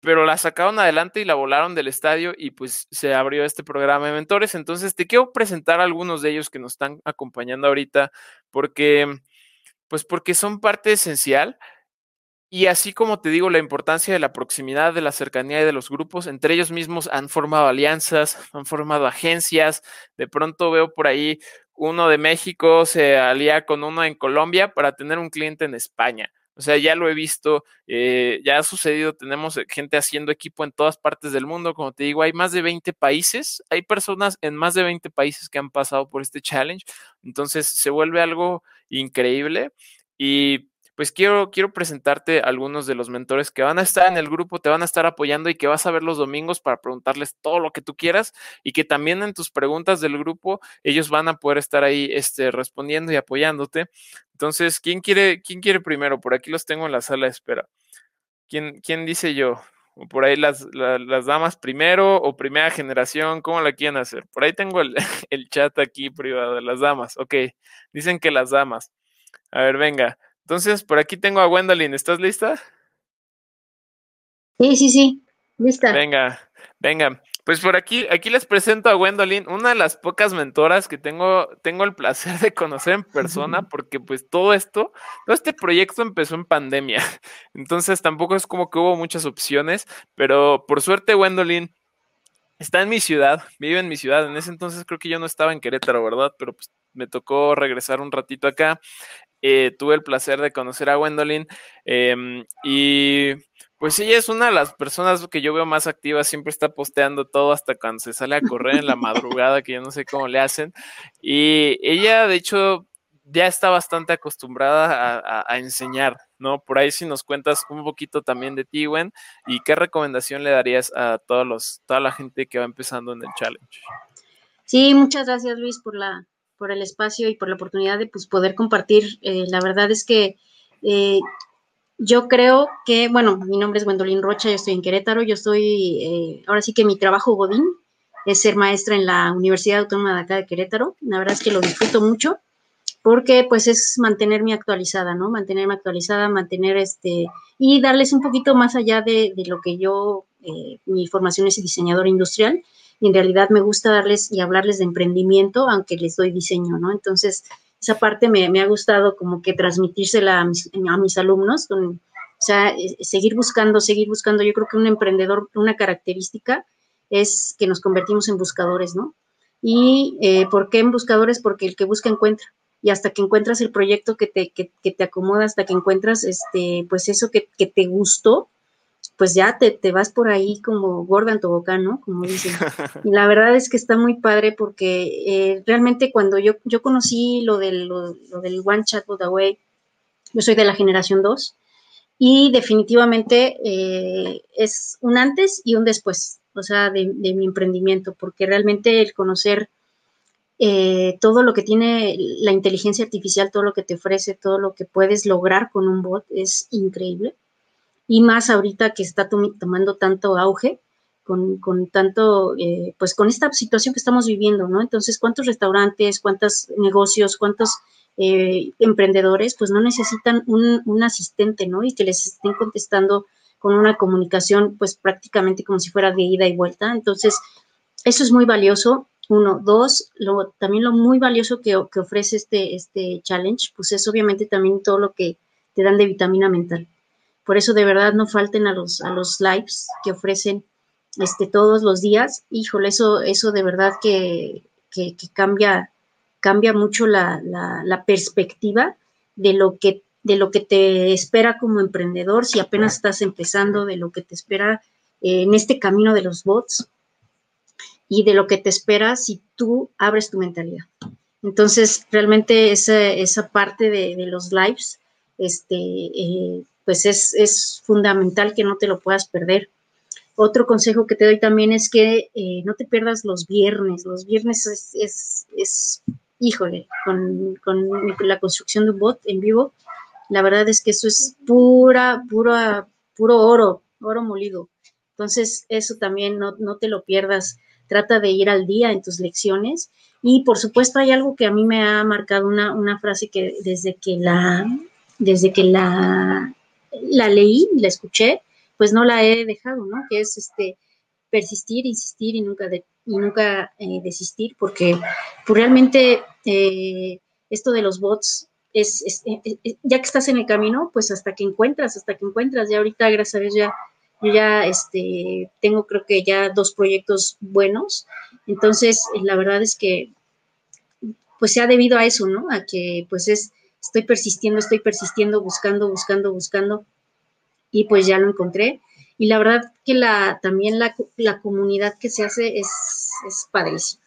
[SPEAKER 1] pero la sacaron adelante y la volaron del estadio y pues se abrió este programa de mentores. Entonces te quiero presentar a algunos de ellos que nos están acompañando ahorita porque, pues porque son parte esencial y así como te digo, la importancia de la proximidad, de la cercanía y de los grupos, entre ellos mismos han formado alianzas, han formado agencias. De pronto veo por ahí uno de México se alía con uno en Colombia para tener un cliente en España. O sea, ya lo he visto, eh, ya ha sucedido, tenemos gente haciendo equipo en todas partes del mundo, como te digo, hay más de 20 países, hay personas en más de 20 países que han pasado por este challenge, entonces se vuelve algo increíble y pues quiero, quiero presentarte algunos de los mentores que van a estar en el grupo, te van a estar apoyando y que vas a ver los domingos para preguntarles todo lo que tú quieras y que también en tus preguntas del grupo ellos van a poder estar ahí este, respondiendo y apoyándote. Entonces, ¿quién quiere, quién quiere primero? Por aquí los tengo en la sala de espera. ¿Quién, quién dice yo? O por ahí las, las, damas primero o primera generación, ¿cómo la quieren hacer? Por ahí tengo el, el chat aquí privado de las damas. Ok, dicen que las damas. A ver, venga. Entonces, por aquí tengo a Gwendolyn. ¿Estás lista?
[SPEAKER 4] Sí, sí, sí. Lista.
[SPEAKER 1] Venga, venga. Pues por aquí, aquí les presento a Gwendolyn, una de las pocas mentoras que tengo, tengo el placer de conocer en persona, porque pues todo esto, todo este proyecto empezó en pandemia, entonces tampoco es como que hubo muchas opciones, pero por suerte Gwendolyn está en mi ciudad, vive en mi ciudad, en ese entonces creo que yo no estaba en Querétaro, ¿verdad? Pero pues me tocó regresar un ratito acá, eh, tuve el placer de conocer a Gwendolyn em, y pues ella es una de las personas que yo veo más activas, siempre está posteando todo hasta cuando se sale a correr en la madrugada, que yo no sé cómo le hacen. Y ella, de hecho, ya está bastante acostumbrada a, enseñar, ¿no? Por ahí si nos cuentas un poquito también de ti, Gwen, y qué recomendación le darías a todos los, toda la gente que va empezando en el challenge.
[SPEAKER 4] Sí, muchas gracias Luis por la, por el espacio y por la oportunidad de pues, poder compartir. Eh, la verdad es que eh, yo creo que, bueno, mi nombre es Gwendolyn Rocha, yo estoy en Querétaro, yo estoy, eh, ahora sí que mi trabajo Godín es ser maestra en la Universidad Autónoma de acá de Querétaro. La verdad es que lo disfruto mucho porque pues es mantenerme actualizada, ¿no? Mantenerme actualizada, mantener este, y darles un poquito más allá de, lo que yo, mi formación es diseñadora industrial, y en realidad me gusta darles y hablarles de emprendimiento, aunque les doy diseño, ¿no? Entonces, esa parte me, ha gustado como que transmitírsela a mis, alumnos, o sea, eh, seguir buscando, seguir buscando. Yo creo que un emprendedor, una característica es que nos convertimos en buscadores, ¿no? ¿Y eh, por qué en buscadores? Porque el que busca encuentra. Y hasta que encuentras el proyecto que te, que, te acomoda, hasta que encuentras, este, pues eso que, que te gustó, pues ya te, vas por ahí como gorda en tobogán, ¿no? Como dicen. Y la verdad es que está muy padre porque eh, realmente cuando yo, yo conocí lo del, lo, del One Chat Away, yo soy de la generación 2 y definitivamente eh, es un antes y un después, o sea, de, mi emprendimiento, porque realmente el conocer eh, todo lo que tiene la inteligencia artificial, todo lo que te ofrece, todo lo que puedes lograr con un bot es increíble y más ahorita que está tomando tanto auge, con, tanto, eh, pues con esta situación que estamos viviendo, ¿no? Entonces, ¿cuántos restaurantes, cuántos negocios, cuántos eh, emprendedores, pues no necesitan un, asistente, ¿no? Y que les estén contestando con una comunicación, pues prácticamente como si fuera de ida y vuelta. Entonces, eso es muy valioso. Uno, dos, lo, también lo muy valioso que, que ofrece este, este challenge, pues es obviamente también todo lo que te dan de vitamina mental. Por eso de verdad no falten a los, a los lives que ofrecen este, todos los días. Híjole, eso, eso de verdad que, cambia, cambia mucho la, perspectiva de lo que de lo que te espera como emprendedor, si apenas estás empezando, de lo que te espera eh, en este camino de los bots y de lo que te espera si tú abres tu mentalidad. Entonces, realmente esa, esa parte de, los lives, este, eh, pues es, fundamental que no te lo puedas perder. Otro consejo que te doy también es que eh, no te pierdas los viernes. Los viernes es, es, híjole, con, la construcción de un bot en vivo, la verdad es que eso es pura, pura, puro oro, oro molido. Entonces, eso también no, no te lo pierdas. Trata de ir al día en tus lecciones. Y por supuesto, hay algo que a mí me ha marcado una, una frase que desde que la, desde que la la leí, la escuché, pues no la he dejado, ¿no? Que es este persistir, insistir y nunca, y nunca eh, desistir, porque pues, realmente eh, esto de los bots es, eh, ya que estás en el camino, pues hasta que encuentras, hasta que encuentras, ya ahorita, gracias a Dios, ya, yo ya este, tengo creo que ya dos proyectos buenos, entonces la verdad es que pues se ha debido a eso, ¿no? A que pues es estoy persistiendo, estoy persistiendo, buscando, buscando, buscando, y pues ya lo encontré. Y la verdad que la, también la, comunidad que se hace es, es padrísima.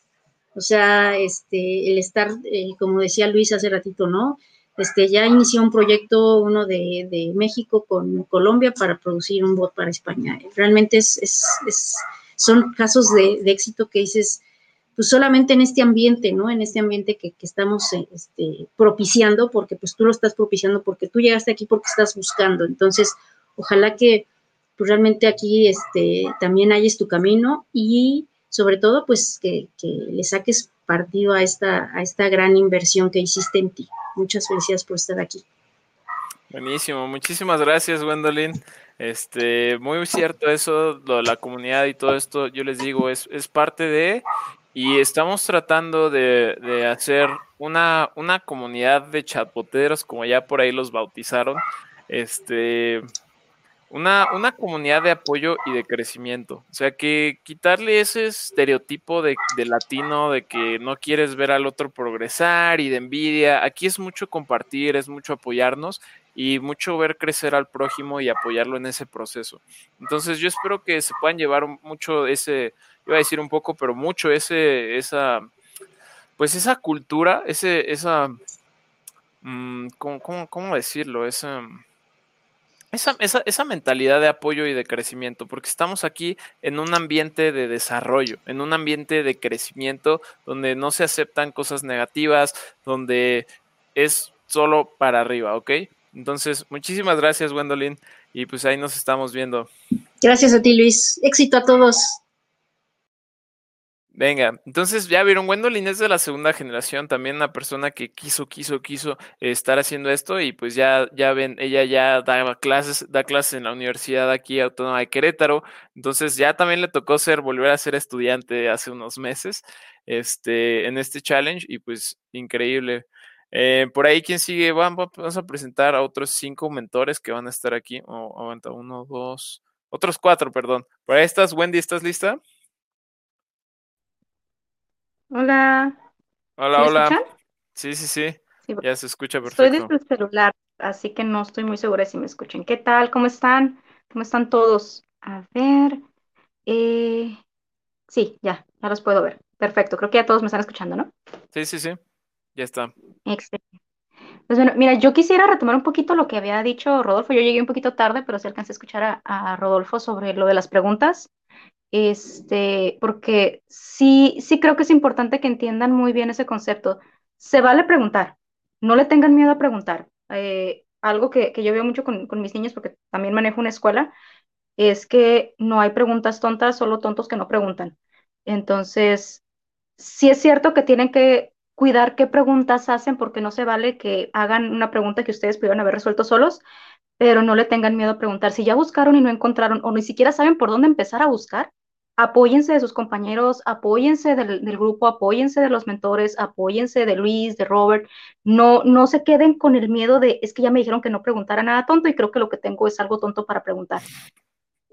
[SPEAKER 4] O sea, este, el estar, eh, como decía Luis hace ratito, ¿no? Este, ya inició un proyecto, uno de, de México con Colombia para producir un bot para España. Realmente es, es, es son casos de, de, éxito que dices, pues solamente en este ambiente, ¿no? En este ambiente que, estamos eh, este, propiciando, porque pues tú lo estás propiciando, porque tú llegaste aquí porque estás buscando. Entonces, ojalá que pues, realmente aquí este, también hayas tu camino y sobre todo, pues que, le saques partido a esta, a esta gran inversión que hiciste en ti. Muchas felicidades por estar aquí.
[SPEAKER 1] Buenísimo, muchísimas gracias, Gwendolyn. Este, muy cierto eso, lo de la comunidad y todo esto, yo les digo, es, es parte de, y estamos tratando de, de hacer una, una, comunidad de chatboteros, como ya por ahí los bautizaron, este, una, una, comunidad de apoyo y de crecimiento. O sea, que quitarle ese estereotipo de, de, latino, de que no quieres ver al otro progresar y de envidia. Aquí es mucho compartir, es mucho apoyarnos y mucho ver crecer al prójimo y apoyarlo en ese proceso. Entonces yo espero que se puedan llevar mucho ese, iba a decir un poco, pero mucho ese, esa, pues esa cultura, ese, esa, ¿cómo, cómo, cómo decirlo? Esa esa, esa, esa, mentalidad de apoyo y de crecimiento, porque estamos aquí en un ambiente de desarrollo, en un ambiente de crecimiento donde no se aceptan cosas negativas, donde es solo para arriba, ¿ok? Entonces, muchísimas gracias, Gwendolyn, y pues ahí nos estamos viendo.
[SPEAKER 4] Gracias a ti, Luis. Éxito a todos.
[SPEAKER 1] Venga, entonces ya vieron, Gwendolyn es de la segunda generación, también una persona que quiso, quiso, quiso estar haciendo esto y pues ya, ya ven, ella ya da clases, da clases en la Universidad aquí Autónoma de Querétaro, entonces ya también le tocó ser, volver a ser estudiante hace unos meses, este, en este challenge y pues increíble. Eh, por ahí, ¿quién sigue? Vamos, a presentar a otros cinco mentores que van a estar aquí. Oh, aguanta, uno, dos, otros cuatro, perdón. Por ahí estás, Wendy, ¿estás lista?
[SPEAKER 5] Hola.
[SPEAKER 1] Hola,
[SPEAKER 5] ¿Me
[SPEAKER 1] hola.
[SPEAKER 5] escuchan?
[SPEAKER 1] Sí, sí, sí.
[SPEAKER 5] Sí,
[SPEAKER 1] Ya se escucha
[SPEAKER 5] Estoy
[SPEAKER 1] perfecto.
[SPEAKER 5] desde el celular, así que no estoy muy segura si me escuchen. ¿Qué tal? ¿Cómo están? ¿Cómo están todos? A ver. eh, sí, ya, ya los puedo ver. Perfecto, creo que ya todos me están escuchando, ¿no?
[SPEAKER 1] Sí, sí, sí. Ya está.
[SPEAKER 5] Excelente. Pues bueno, mira, yo quisiera retomar un poquito lo que había dicho Rodolfo. Yo llegué un poquito tarde, pero sí alcancé a escuchar a, a Rodolfo sobre lo de las preguntas. Este, porque sí, sí creo que es importante que entiendan muy bien ese concepto. Se vale preguntar, no le tengan miedo a preguntar. Eh, algo que, que yo veo mucho con, con mis niños, porque también manejo una escuela, es que no hay preguntas tontas, solo tontos que no preguntan. Entonces, sí es cierto que tienen que cuidar qué preguntas hacen, porque no se vale que hagan una pregunta que ustedes pudieran haber resuelto solos, pero no le tengan miedo a preguntar. Si ya buscaron y no encontraron, o ni siquiera saben por dónde empezar a buscar, apóyense de sus compañeros, apóyense del, grupo, apóyense de los mentores, apóyense de Luis, de Robert, no, no se queden con el miedo de, es que ya me dijeron que no preguntara nada tonto y creo que lo que tengo es algo tonto para preguntar.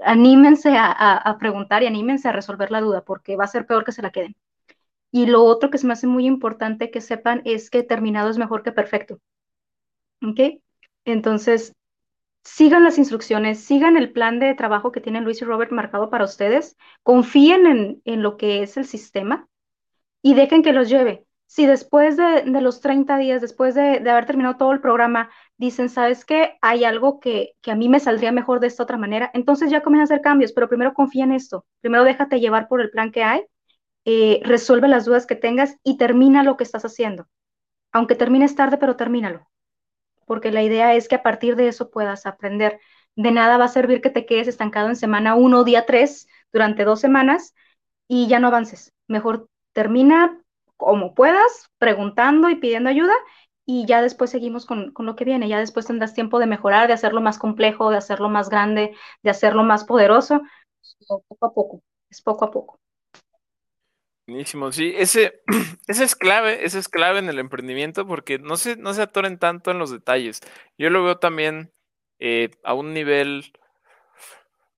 [SPEAKER 5] Anímense a, a, a preguntar y anímense a resolver la duda porque va a ser peor que se la queden. Y lo otro que se me hace muy importante que sepan es que terminado es mejor que perfecto. ¿Ok? Entonces, sigan las instrucciones, sigan el plan de trabajo que tienen Luis y Robert marcado para ustedes, confíen en, en lo que es el sistema y dejen que los lleve. Si después de, de los 30 días, después de, de, haber terminado todo el programa, dicen, ¿sabes qué? Hay algo que, que, a mí me saldría mejor de esta otra manera, entonces ya comienzan a hacer cambios, pero primero confía en esto, primero déjate llevar por el plan que hay, eh, resuelve las dudas que tengas y termina lo que estás haciendo. Aunque termines tarde, pero termínalo porque la idea es que a partir de eso puedas aprender. De nada va a servir que te quedes estancado en semana 1 día 3 durante dos semanas y ya no avances. Mejor termina como puedas, preguntando y pidiendo ayuda y ya después seguimos con, con, lo que viene. Ya después tendrás tiempo de mejorar, de hacerlo más complejo, de hacerlo más grande, de hacerlo más poderoso. Poco a poco, es poco a poco.
[SPEAKER 1] Buenísimo, sí, ese, ese es clave, ese es clave en el emprendimiento porque no se, no se atoren tanto en los detalles. Yo lo veo también eh, a un nivel,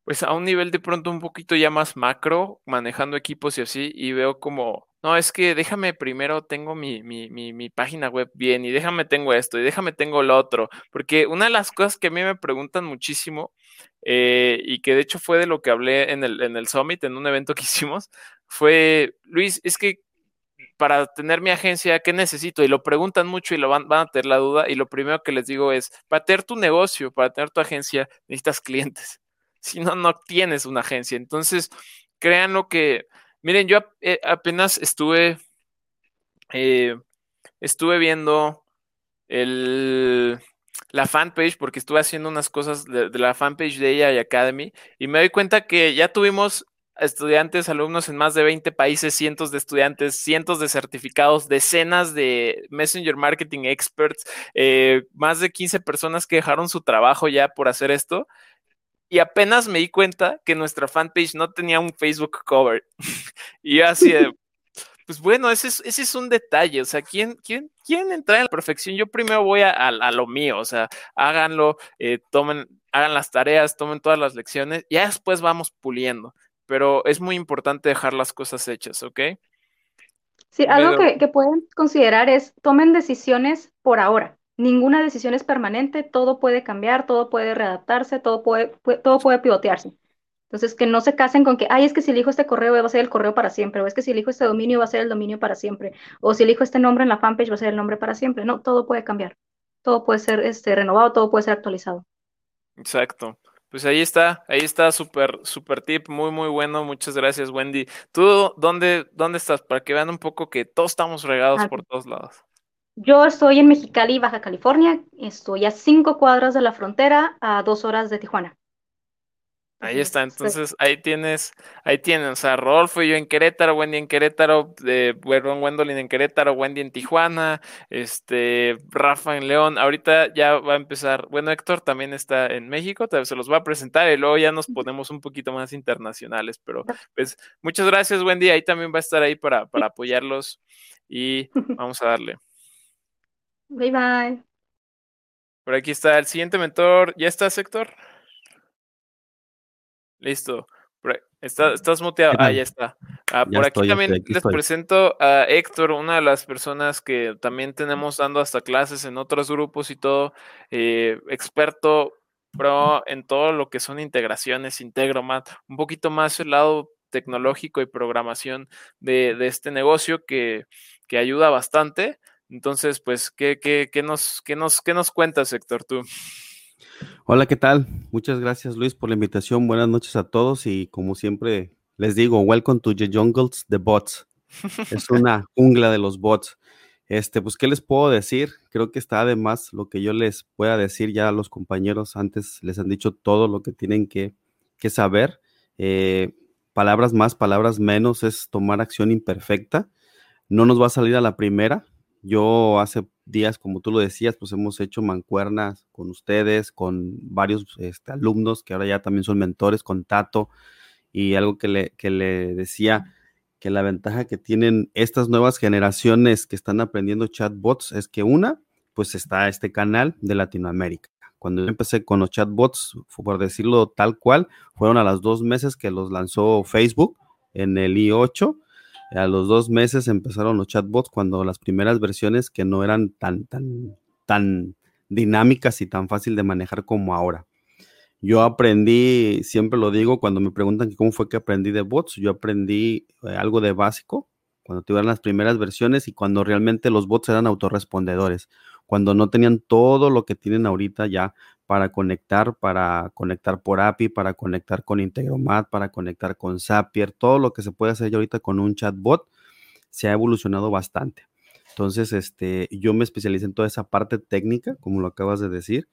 [SPEAKER 1] pues a un nivel de pronto un poquito ya más macro, manejando equipos y así, y veo como, no, es que déjame primero tengo mi, mi, mi, mi página web bien y déjame tengo esto y déjame tengo lo otro, porque una de las cosas que a mí me preguntan muchísimo eh, y que de hecho fue de lo que hablé en el, en el Summit, en un evento que hicimos, fue, Luis, es que para tener mi agencia, ¿qué necesito? Y lo preguntan mucho y lo van, a tener la duda. Y lo primero que les digo es, para tener tu negocio, para tener tu agencia, necesitas clientes. Si no, no tienes una agencia. Entonces, créanlo que, miren, yo eh, apenas estuve, eh, estuve viendo el, la fanpage porque estuve haciendo unas cosas de, de la fanpage de ella y Academy y me doy cuenta que ya tuvimos estudiantes, alumnos en más de 20 países, cientos de estudiantes, cientos de certificados, decenas de Messenger Marketing Experts, eh, más de 15 personas que dejaron su trabajo ya por hacer esto. Y apenas me di cuenta que nuestra fanpage no tenía un Facebook cover. y yo así de, pues bueno, ese es, ese es un detalle. O sea, ¿quién, quién, quién entra en la perfección? Yo primero voy a, lo mío. O sea, háganlo, eh, tomen, hagan las tareas, tomen todas las lecciones. Ya después vamos puliendo. Pero es muy importante dejar las cosas hechas, ¿ok?
[SPEAKER 5] Sí, algo que, que pueden considerar es tomen decisiones por ahora ninguna decisión es permanente, todo puede cambiar, todo puede readaptarse, todo puede, todo puede pivotearse. Entonces, que no se casen con que, ay, es que si elijo este correo va a ser el correo para siempre, o es que si elijo este dominio va a ser el dominio para siempre, o si elijo este nombre en la fanpage va a ser el nombre para siempre. No, todo puede cambiar, todo puede ser este, renovado, todo puede ser actualizado.
[SPEAKER 1] Exacto. Pues ahí está, ahí está, súper, súper tip, muy, muy bueno. Muchas gracias, Wendy. ¿Tú dónde, dónde estás? Para que vean un poco que todos estamos regados ah, por todos lados.
[SPEAKER 5] Yo estoy en Mexicali, Baja California. Estoy a cinco cuadras de la frontera, a dos horas de Tijuana.
[SPEAKER 1] Ahí está, entonces ahí tienes, ahí tienen, o sea, Rodolfo y yo en Querétaro, Wendy en Querétaro, eh, Wendolin en Querétaro, Wendy en Tijuana, este, Rafa en León, ahorita ya va a empezar, bueno, Héctor también está en México, se los va a presentar y luego ya nos ponemos un poquito más internacionales, pero pues muchas gracias Wendy, ahí también va a estar ahí para, para apoyarlos y vamos a darle.
[SPEAKER 5] Bye bye.
[SPEAKER 1] Por aquí está el siguiente mentor. ¿Ya estás, Héctor? Listo. estás muteado. Ah, ya está. Ah, por aquí también les presento a Héctor, una de las personas que también tenemos dando hasta clases en otros grupos y todo. Eh, experto pro en todo lo que son integraciones, Integromat, un poquito más el lado tecnológico y programación de, de este negocio que, que ayuda bastante. Entonces, pues, ¿qué, qué, qué nos, qué, nos, ¿qué nos cuentas, Héctor, tú?
[SPEAKER 6] Hola, ¿qué tal? Muchas gracias, Luis, por la invitación. Buenas noches a todos y como siempre les digo, welcome to the jungles the bots. Es una jungla de los bots. Este, pues, ¿qué les puedo decir? Creo que está además lo que yo les pueda decir ya a los compañeros. Antes les han dicho todo lo que tienen que, que saber. Eh, palabras más, palabras menos es tomar acción imperfecta. No nos va a salir a la primera, yo hace días, como tú lo decías, pues hemos hecho mancuernas con ustedes, con varios este, alumnos que ahora ya también son mentores, con Tato, y algo que le, que le decía, que la ventaja que tienen estas nuevas generaciones que están aprendiendo chatbots es que una, pues está este canal de Latinoamérica. Cuando yo empecé con los chatbots, por decirlo tal cual, fueron a las dos meses que los lanzó Facebook en el i8 a los dos meses empezaron los chatbots cuando las primeras versiones que no eran tan, tan, tan dinámicas y tan fácil de manejar como ahora. Yo aprendí, siempre lo digo, cuando me preguntan cómo fue que aprendí de bots, yo aprendí eh, algo de básico cuando tuvieron las primeras versiones y cuando realmente los bots eran autorrespondedores, cuando no tenían todo lo que tienen ahorita ya para conectar, para conectar por API, para conectar con Integromat, para conectar con Zapier, todo lo que se puede hacer ya ahorita con un chatbot se ha evolucionado bastante. Entonces, este, yo me especialicé en toda esa parte técnica, como lo acabas de decir,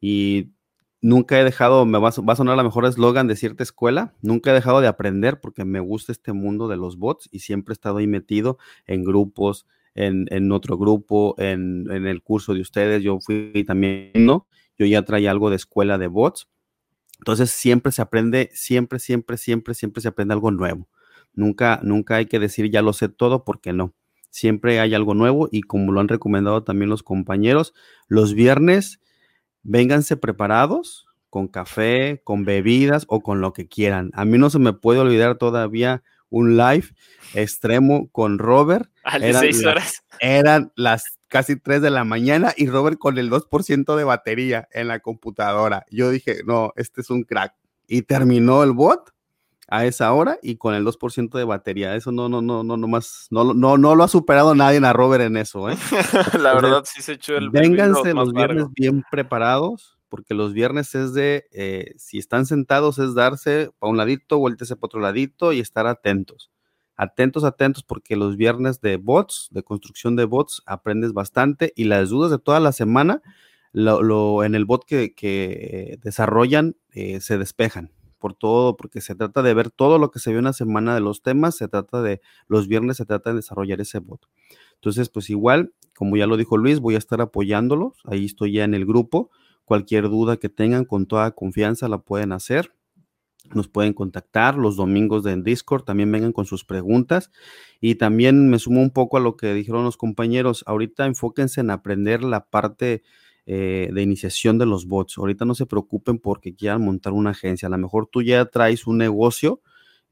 [SPEAKER 6] y nunca he dejado, me va, a sonar la mejor eslogan de cierta escuela, nunca he dejado de aprender porque me gusta este mundo de los bots y siempre he estado ahí metido en grupos, en, otro grupo, en, en, el curso de ustedes, yo fui también, ¿no? Yo ya traía algo de escuela de bots. Entonces siempre se aprende, siempre, siempre, siempre, siempre se aprende algo nuevo. Nunca, nunca hay que decir ya lo sé todo porque no. Siempre hay algo nuevo y como lo han recomendado también los compañeros, los viernes vénganse preparados con café, con bebidas o con lo que quieran. A mí no se me puede olvidar todavía un live extremo con Robert.
[SPEAKER 1] A las seis horas.
[SPEAKER 6] eran las casi 3 de la mañana y Robert con el 2% de batería en la computadora. Yo dije, no, este es un crack. Y terminó el bot a esa hora y con el 2% de batería. Eso no, no, no, no, no más, no, no, no lo ha superado nadie a Robert en eso, ¿eh?
[SPEAKER 1] la verdad sí se echó el
[SPEAKER 6] Vénganse los viernes bien preparados, porque los viernes es de, eh, si están sentados, es darse para un ladito, vuéltese para otro ladito y estar atentos atentos, atentos, porque los viernes de bots, de construcción de bots, aprendes bastante y las dudas de toda la semana, lo, en el bot que, desarrollan, eh, se despejan, por todo, porque se trata de ver todo lo que se vio una semana de los temas, se trata de los viernes, se trata de desarrollar ese bot. Entonces, pues igual, como ya lo dijo Luis, voy a estar apoyándolos, ahí estoy ya en el grupo, cualquier duda que tengan con toda confianza la pueden hacer nos pueden contactar los domingos en Discord, también vengan con sus preguntas. Y también me sumo un poco a lo que dijeron los compañeros, ahorita enfóquense en aprender la parte eh, de iniciación de los bots, ahorita no se preocupen porque quieran montar una agencia, a lo mejor tú ya traes un negocio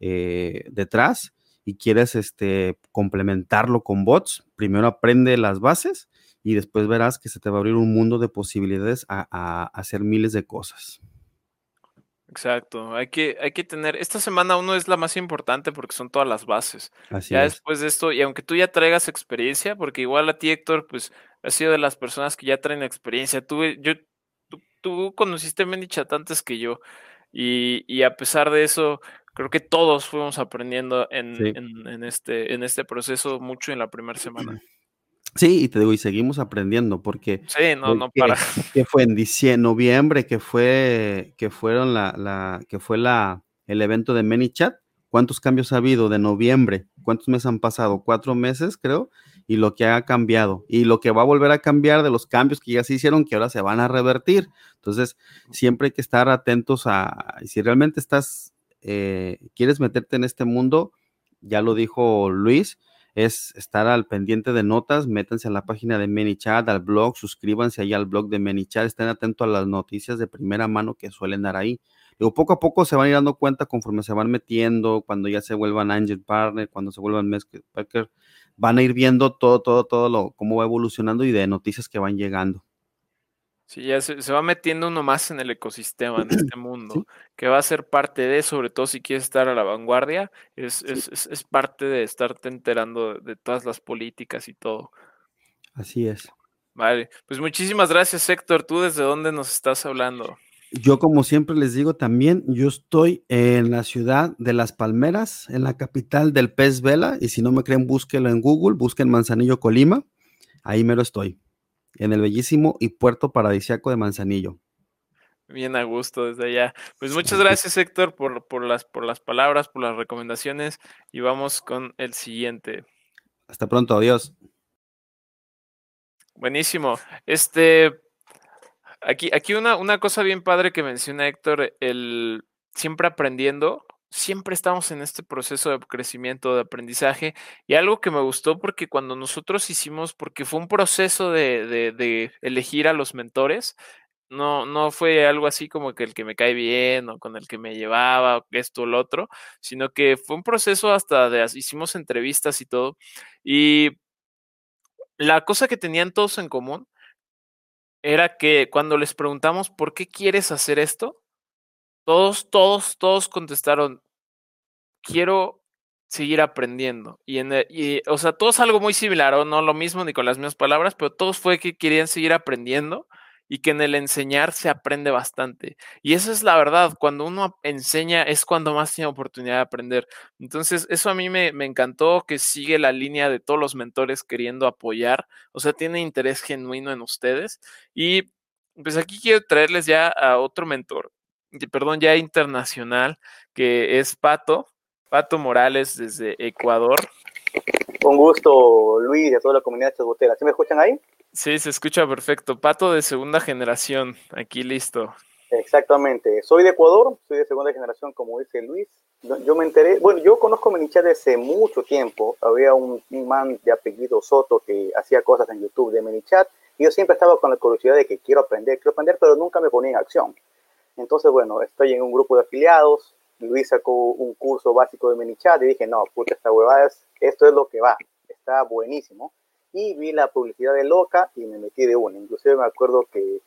[SPEAKER 6] eh, detrás y quieres este, complementarlo con bots, primero aprende las bases y después verás que se te va a abrir un mundo de posibilidades a hacer miles de cosas.
[SPEAKER 1] Exacto, hay que, hay que tener, esta semana uno es la más importante porque son todas las bases.
[SPEAKER 6] Así
[SPEAKER 1] ya
[SPEAKER 6] es.
[SPEAKER 1] después de esto, y aunque tú ya traigas experiencia, porque igual a ti Héctor, pues has sido de las personas que ya traen experiencia. Tú, yo, tú, tú conociste ManyChat antes que yo, y, y, a pesar de eso, creo que todos fuimos aprendiendo en,
[SPEAKER 6] Sí.
[SPEAKER 1] en, en este, en este proceso mucho en la primera semana.
[SPEAKER 6] Sí, y te digo, y seguimos aprendiendo porque
[SPEAKER 1] Sí, no, no
[SPEAKER 6] que,
[SPEAKER 1] para.
[SPEAKER 6] que fue en diciembre, noviembre, que fue, que fueron la, la, que fue la, el evento de ManyChat. ¿Cuántos cambios ha habido de noviembre? ¿Cuántos meses han pasado? Cuatro meses, creo, y lo que ha cambiado y lo que va a volver a cambiar de los cambios que ya se hicieron, que ahora se van a revertir. Entonces, siempre hay que estar atentos a, si realmente estás, eh, quieres meterte en este mundo, ya lo dijo Luis, es estar al pendiente de notas, métanse a la página de ManyChat, al blog, suscríbanse ahí al blog de ManyChat, estén atentos a las noticias de primera mano que suelen dar ahí. Digo, poco a poco se van a ir dando cuenta conforme se van metiendo, cuando ya se vuelvan Angel Partner, cuando se vuelvan Mesquite Packer, van a ir viendo todo, todo, todo lo, cómo va evolucionando y de noticias que van llegando.
[SPEAKER 1] Sí, ya se, se, va metiendo uno más en el ecosistema, en este mundo, ¿Sí? que va a ser parte de, sobre todo si quieres estar a la vanguardia, es, sí. es, es, es, parte de estarte enterando de, de, todas las políticas y todo.
[SPEAKER 6] Así es.
[SPEAKER 1] Vale, pues muchísimas gracias Héctor, ¿tú desde dónde nos estás hablando?
[SPEAKER 6] Yo como siempre les digo también, yo estoy en la ciudad de Las Palmeras, en la capital del pez vela, y si no me creen, búsquenlo en Google, busquen Manzanillo, Colima, ahí mero estoy en el bellísimo y puerto paradisiaco de Manzanillo.
[SPEAKER 1] Bien a gusto desde allá. Pues muchas gracias, Héctor, por, por, las, por las palabras, por las recomendaciones. Y vamos con el siguiente.
[SPEAKER 6] Hasta pronto, adiós.
[SPEAKER 1] Buenísimo. Este. Aquí, aquí una, una cosa bien padre que menciona Héctor, el siempre aprendiendo, siempre estamos en este proceso de crecimiento, de aprendizaje, y algo que me gustó porque cuando nosotros hicimos, porque fue un proceso de, elegir a los mentores, no, no fue algo así como que el que me cae bien o con el que me llevaba, esto o lo otro, sino que fue un proceso hasta de, hicimos entrevistas y todo, y la cosa que tenían todos en común era que cuando les preguntamos por qué quieres hacer esto, todos, todos, todos contestaron, quiero seguir aprendiendo. Y, en el, y, o sea, todos algo muy similar, o no lo mismo ni con las mismas palabras, pero todos fue que querían seguir aprendiendo y que en el enseñar se aprende bastante. Y esa es la verdad, cuando uno enseña es cuando más tiene oportunidad de aprender. Entonces, eso a mí me, me encantó que sigue la línea de todos los mentores queriendo apoyar, o sea, tiene interés genuino en ustedes. Y pues aquí quiero traerles ya a otro mentor, perdón, ya internacional, que es Pato, Pato Morales desde Ecuador.
[SPEAKER 7] Con gusto, Luis, y a toda la comunidad chabotera. ¿Sí me escuchan ahí?
[SPEAKER 1] Sí, se escucha perfecto. Pato de segunda generación, aquí listo.
[SPEAKER 7] Exactamente. Soy de Ecuador, soy de segunda generación, como dice Luis. Yo me enteré, bueno, yo conozco Menichat desde mucho tiempo. Había un, un, man de apellido Soto que hacía cosas en YouTube de Menichat. Y yo siempre estaba con la curiosidad de que quiero aprender, quiero aprender, pero nunca me ponía en acción. Entonces, bueno, estoy en un grupo de afiliados. Luis sacó un curso básico de Menichat y dije, no, puta, esta huevada es, esto es lo que va. Está buenísimo y vi la publicidad de Loca y me metí de una. Inclusive me acuerdo que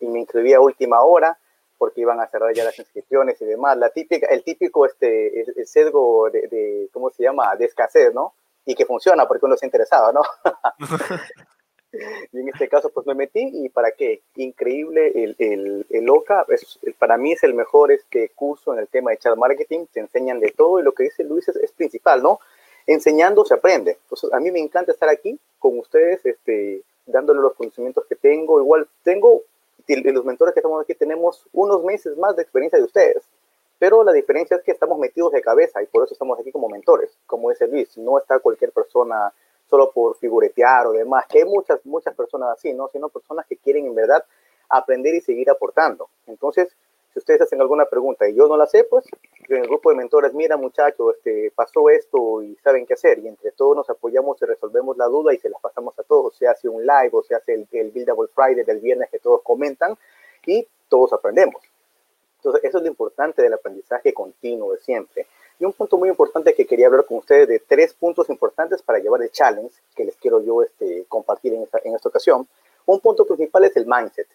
[SPEAKER 7] me inscribí a última hora porque iban a cerrar ya las inscripciones y demás. La típica, el típico este, el, el sesgo de, ¿cómo se llama?, de escasez, ¿no? Y que funciona porque uno está interesado, ¿no? y en este caso pues me metí y para qué, increíble el, el, el Loca, es, para mí es el mejor este curso en el tema de chat marketing, te enseñan de todo y lo que dice Luis es, es principal, ¿no? enseñando se aprende. Entonces, a mí me encanta estar aquí con ustedes, este, dándole los conocimientos que tengo. Igual tengo, y los mentores que estamos aquí tenemos unos meses más de experiencia de ustedes. pero la diferencia es que estamos metidos de cabeza y por eso estamos aquí como mentores, como dice Luis, no está cualquier persona solo por figuretear o demás, que hay muchas, muchas personas así, ¿no? Sino personas que quieren en verdad aprender y seguir aportando. Entonces, si ustedes hacen alguna pregunta y yo no la sé, pues en el grupo de mentores, mira muchachos, este, pasó esto y saben qué hacer. Y entre todos nos apoyamos y resolvemos la duda y se las pasamos a todos. Se hace un live o se hace el, el Buildable Friday del viernes que todos comentan y todos aprendemos. Entonces, eso es lo importante del aprendizaje continuo de siempre. Y un punto muy importante que quería hablar con ustedes de tres puntos importantes para llevar el challenge que les quiero yo este, compartir en esta, en esta ocasión. Un punto principal es el mindset,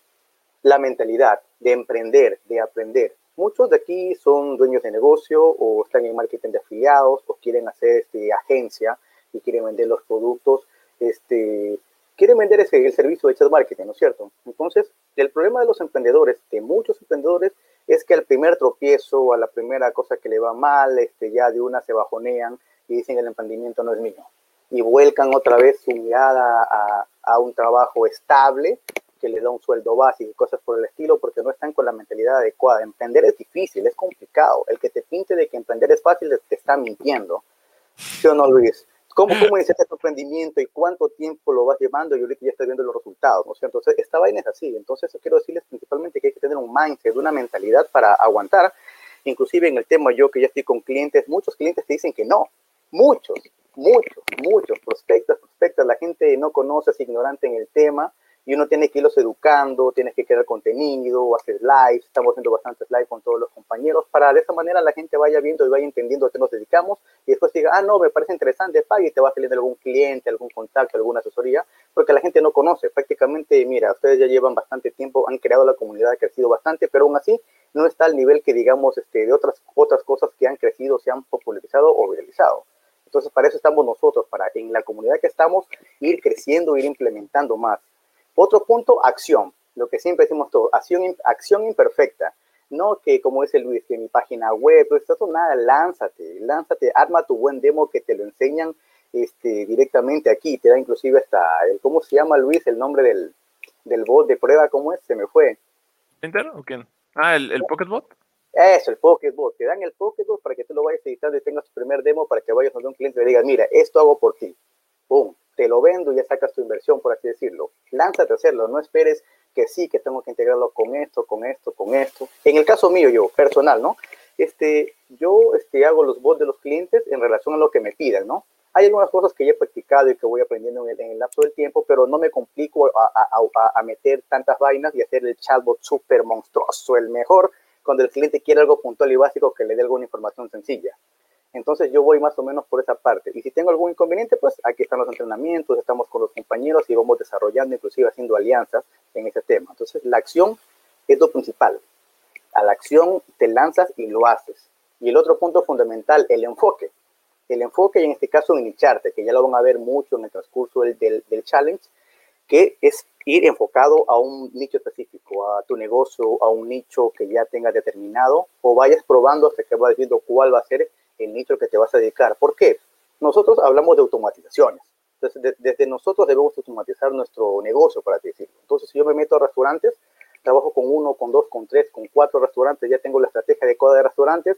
[SPEAKER 7] la mentalidad de emprender, de aprender. Muchos de aquí son dueños de negocio o están en marketing de afiliados o quieren hacer este, agencia y quieren vender los productos. Este, quieren vender ese, el servicio de chat marketing, ¿no es cierto? Entonces, el problema de los emprendedores, de muchos emprendedores, es que al primer tropiezo, a la primera cosa que le va mal, este, ya de una se bajonean y dicen el emprendimiento no es mío. Y vuelcan otra vez su mirada a, a un trabajo estable que le da un sueldo básico y cosas por el estilo, porque no están con la mentalidad adecuada. Emprender es difícil, es complicado. El que te pinte de que emprender es fácil te está mintiendo. ¿Sí o no, Luis? ¿Cómo, cómo iniciaste tu emprendimiento y cuánto tiempo lo vas llevando y ahorita ya estás viendo los resultados? ¿no? Entonces, esta vaina es así. Entonces, quiero decirles principalmente que hay que tener un mindset, una mentalidad para aguantar. Inclusive en el tema yo que ya estoy con clientes, muchos clientes te dicen que no. Muchos, muchos, muchos prospectos, prospectas. La gente no conoce, es ignorante en el tema y uno tiene que irlos educando, tienes que crear contenido, hacer lives, estamos haciendo bastantes lives con todos los compañeros, para de esa manera la gente vaya viendo y vaya entendiendo a qué nos dedicamos y después diga, ah, no, me parece interesante, pague y te va salir algún cliente, algún contacto, alguna asesoría, porque la gente no conoce. Prácticamente, mira, ustedes ya llevan bastante tiempo, han creado la comunidad, ha crecido bastante, pero aún así no está al nivel que digamos este, de otras, otras cosas que han crecido, se han popularizado o viralizado. Entonces, para eso estamos nosotros, para en la comunidad que estamos, ir creciendo, ir implementando más. Otro punto, acción. Lo que siempre decimos todos, acción, acción imperfecta. No que, como dice Luis, que mi página web, pues eso nada, lánzate, lánzate, arma tu buen demo que te lo enseñan este, directamente aquí. Te da inclusive hasta, el, ¿cómo se llama Luis? El nombre del, del bot de prueba, ¿cómo es? Se me fue.
[SPEAKER 1] ¿Enter o quién? Ah, el, el Pocket Bot.
[SPEAKER 7] Eso, el Pocketbot. Te dan el Pocketbot para que tú lo vayas editando y tengas tu primer demo para que vayas a un cliente y le digas, mira, esto hago por ti. ¡Pum! Te lo vendo y ya sacas tu inversión, por así decirlo. Lánzate a hacerlo. No esperes que sí, que tengo que integrarlo con esto, con esto, con esto. En el caso mío, yo, personal, ¿no? Este, yo este, hago los bots de los clientes en relación a lo que me pidan, ¿no? Hay algunas cosas que ya he practicado y que voy aprendiendo en el, en el lapso del tiempo, pero no me complico a, a, a, a meter tantas vainas y hacer el chatbot súper monstruoso, el mejor, cuando el cliente quiere algo puntual y básico que le dé alguna información sencilla. Entonces yo voy más o menos por esa parte. Y si tengo algún inconveniente, pues aquí están los entrenamientos, estamos con los compañeros y vamos desarrollando, inclusive haciendo alianzas en ese tema. Entonces la acción es lo principal. A la acción te lanzas y lo haces. Y el otro punto fundamental, el enfoque. El enfoque, y en este caso en nicharte, que ya lo van a ver mucho en el transcurso del, del, del challenge, que es ir enfocado a un nicho específico, a tu negocio, a un nicho que ya tengas determinado, o vayas probando hasta que vas viendo cuál va a ser el nicho que te vas a dedicar. ¿Por qué? Nosotros hablamos de automatizaciones. Entonces, de, desde nosotros debemos automatizar nuestro negocio, para decirlo. Entonces, si yo me meto a restaurantes, trabajo con uno, con dos, con tres, con cuatro restaurantes, ya tengo la estrategia adecuada de restaurantes,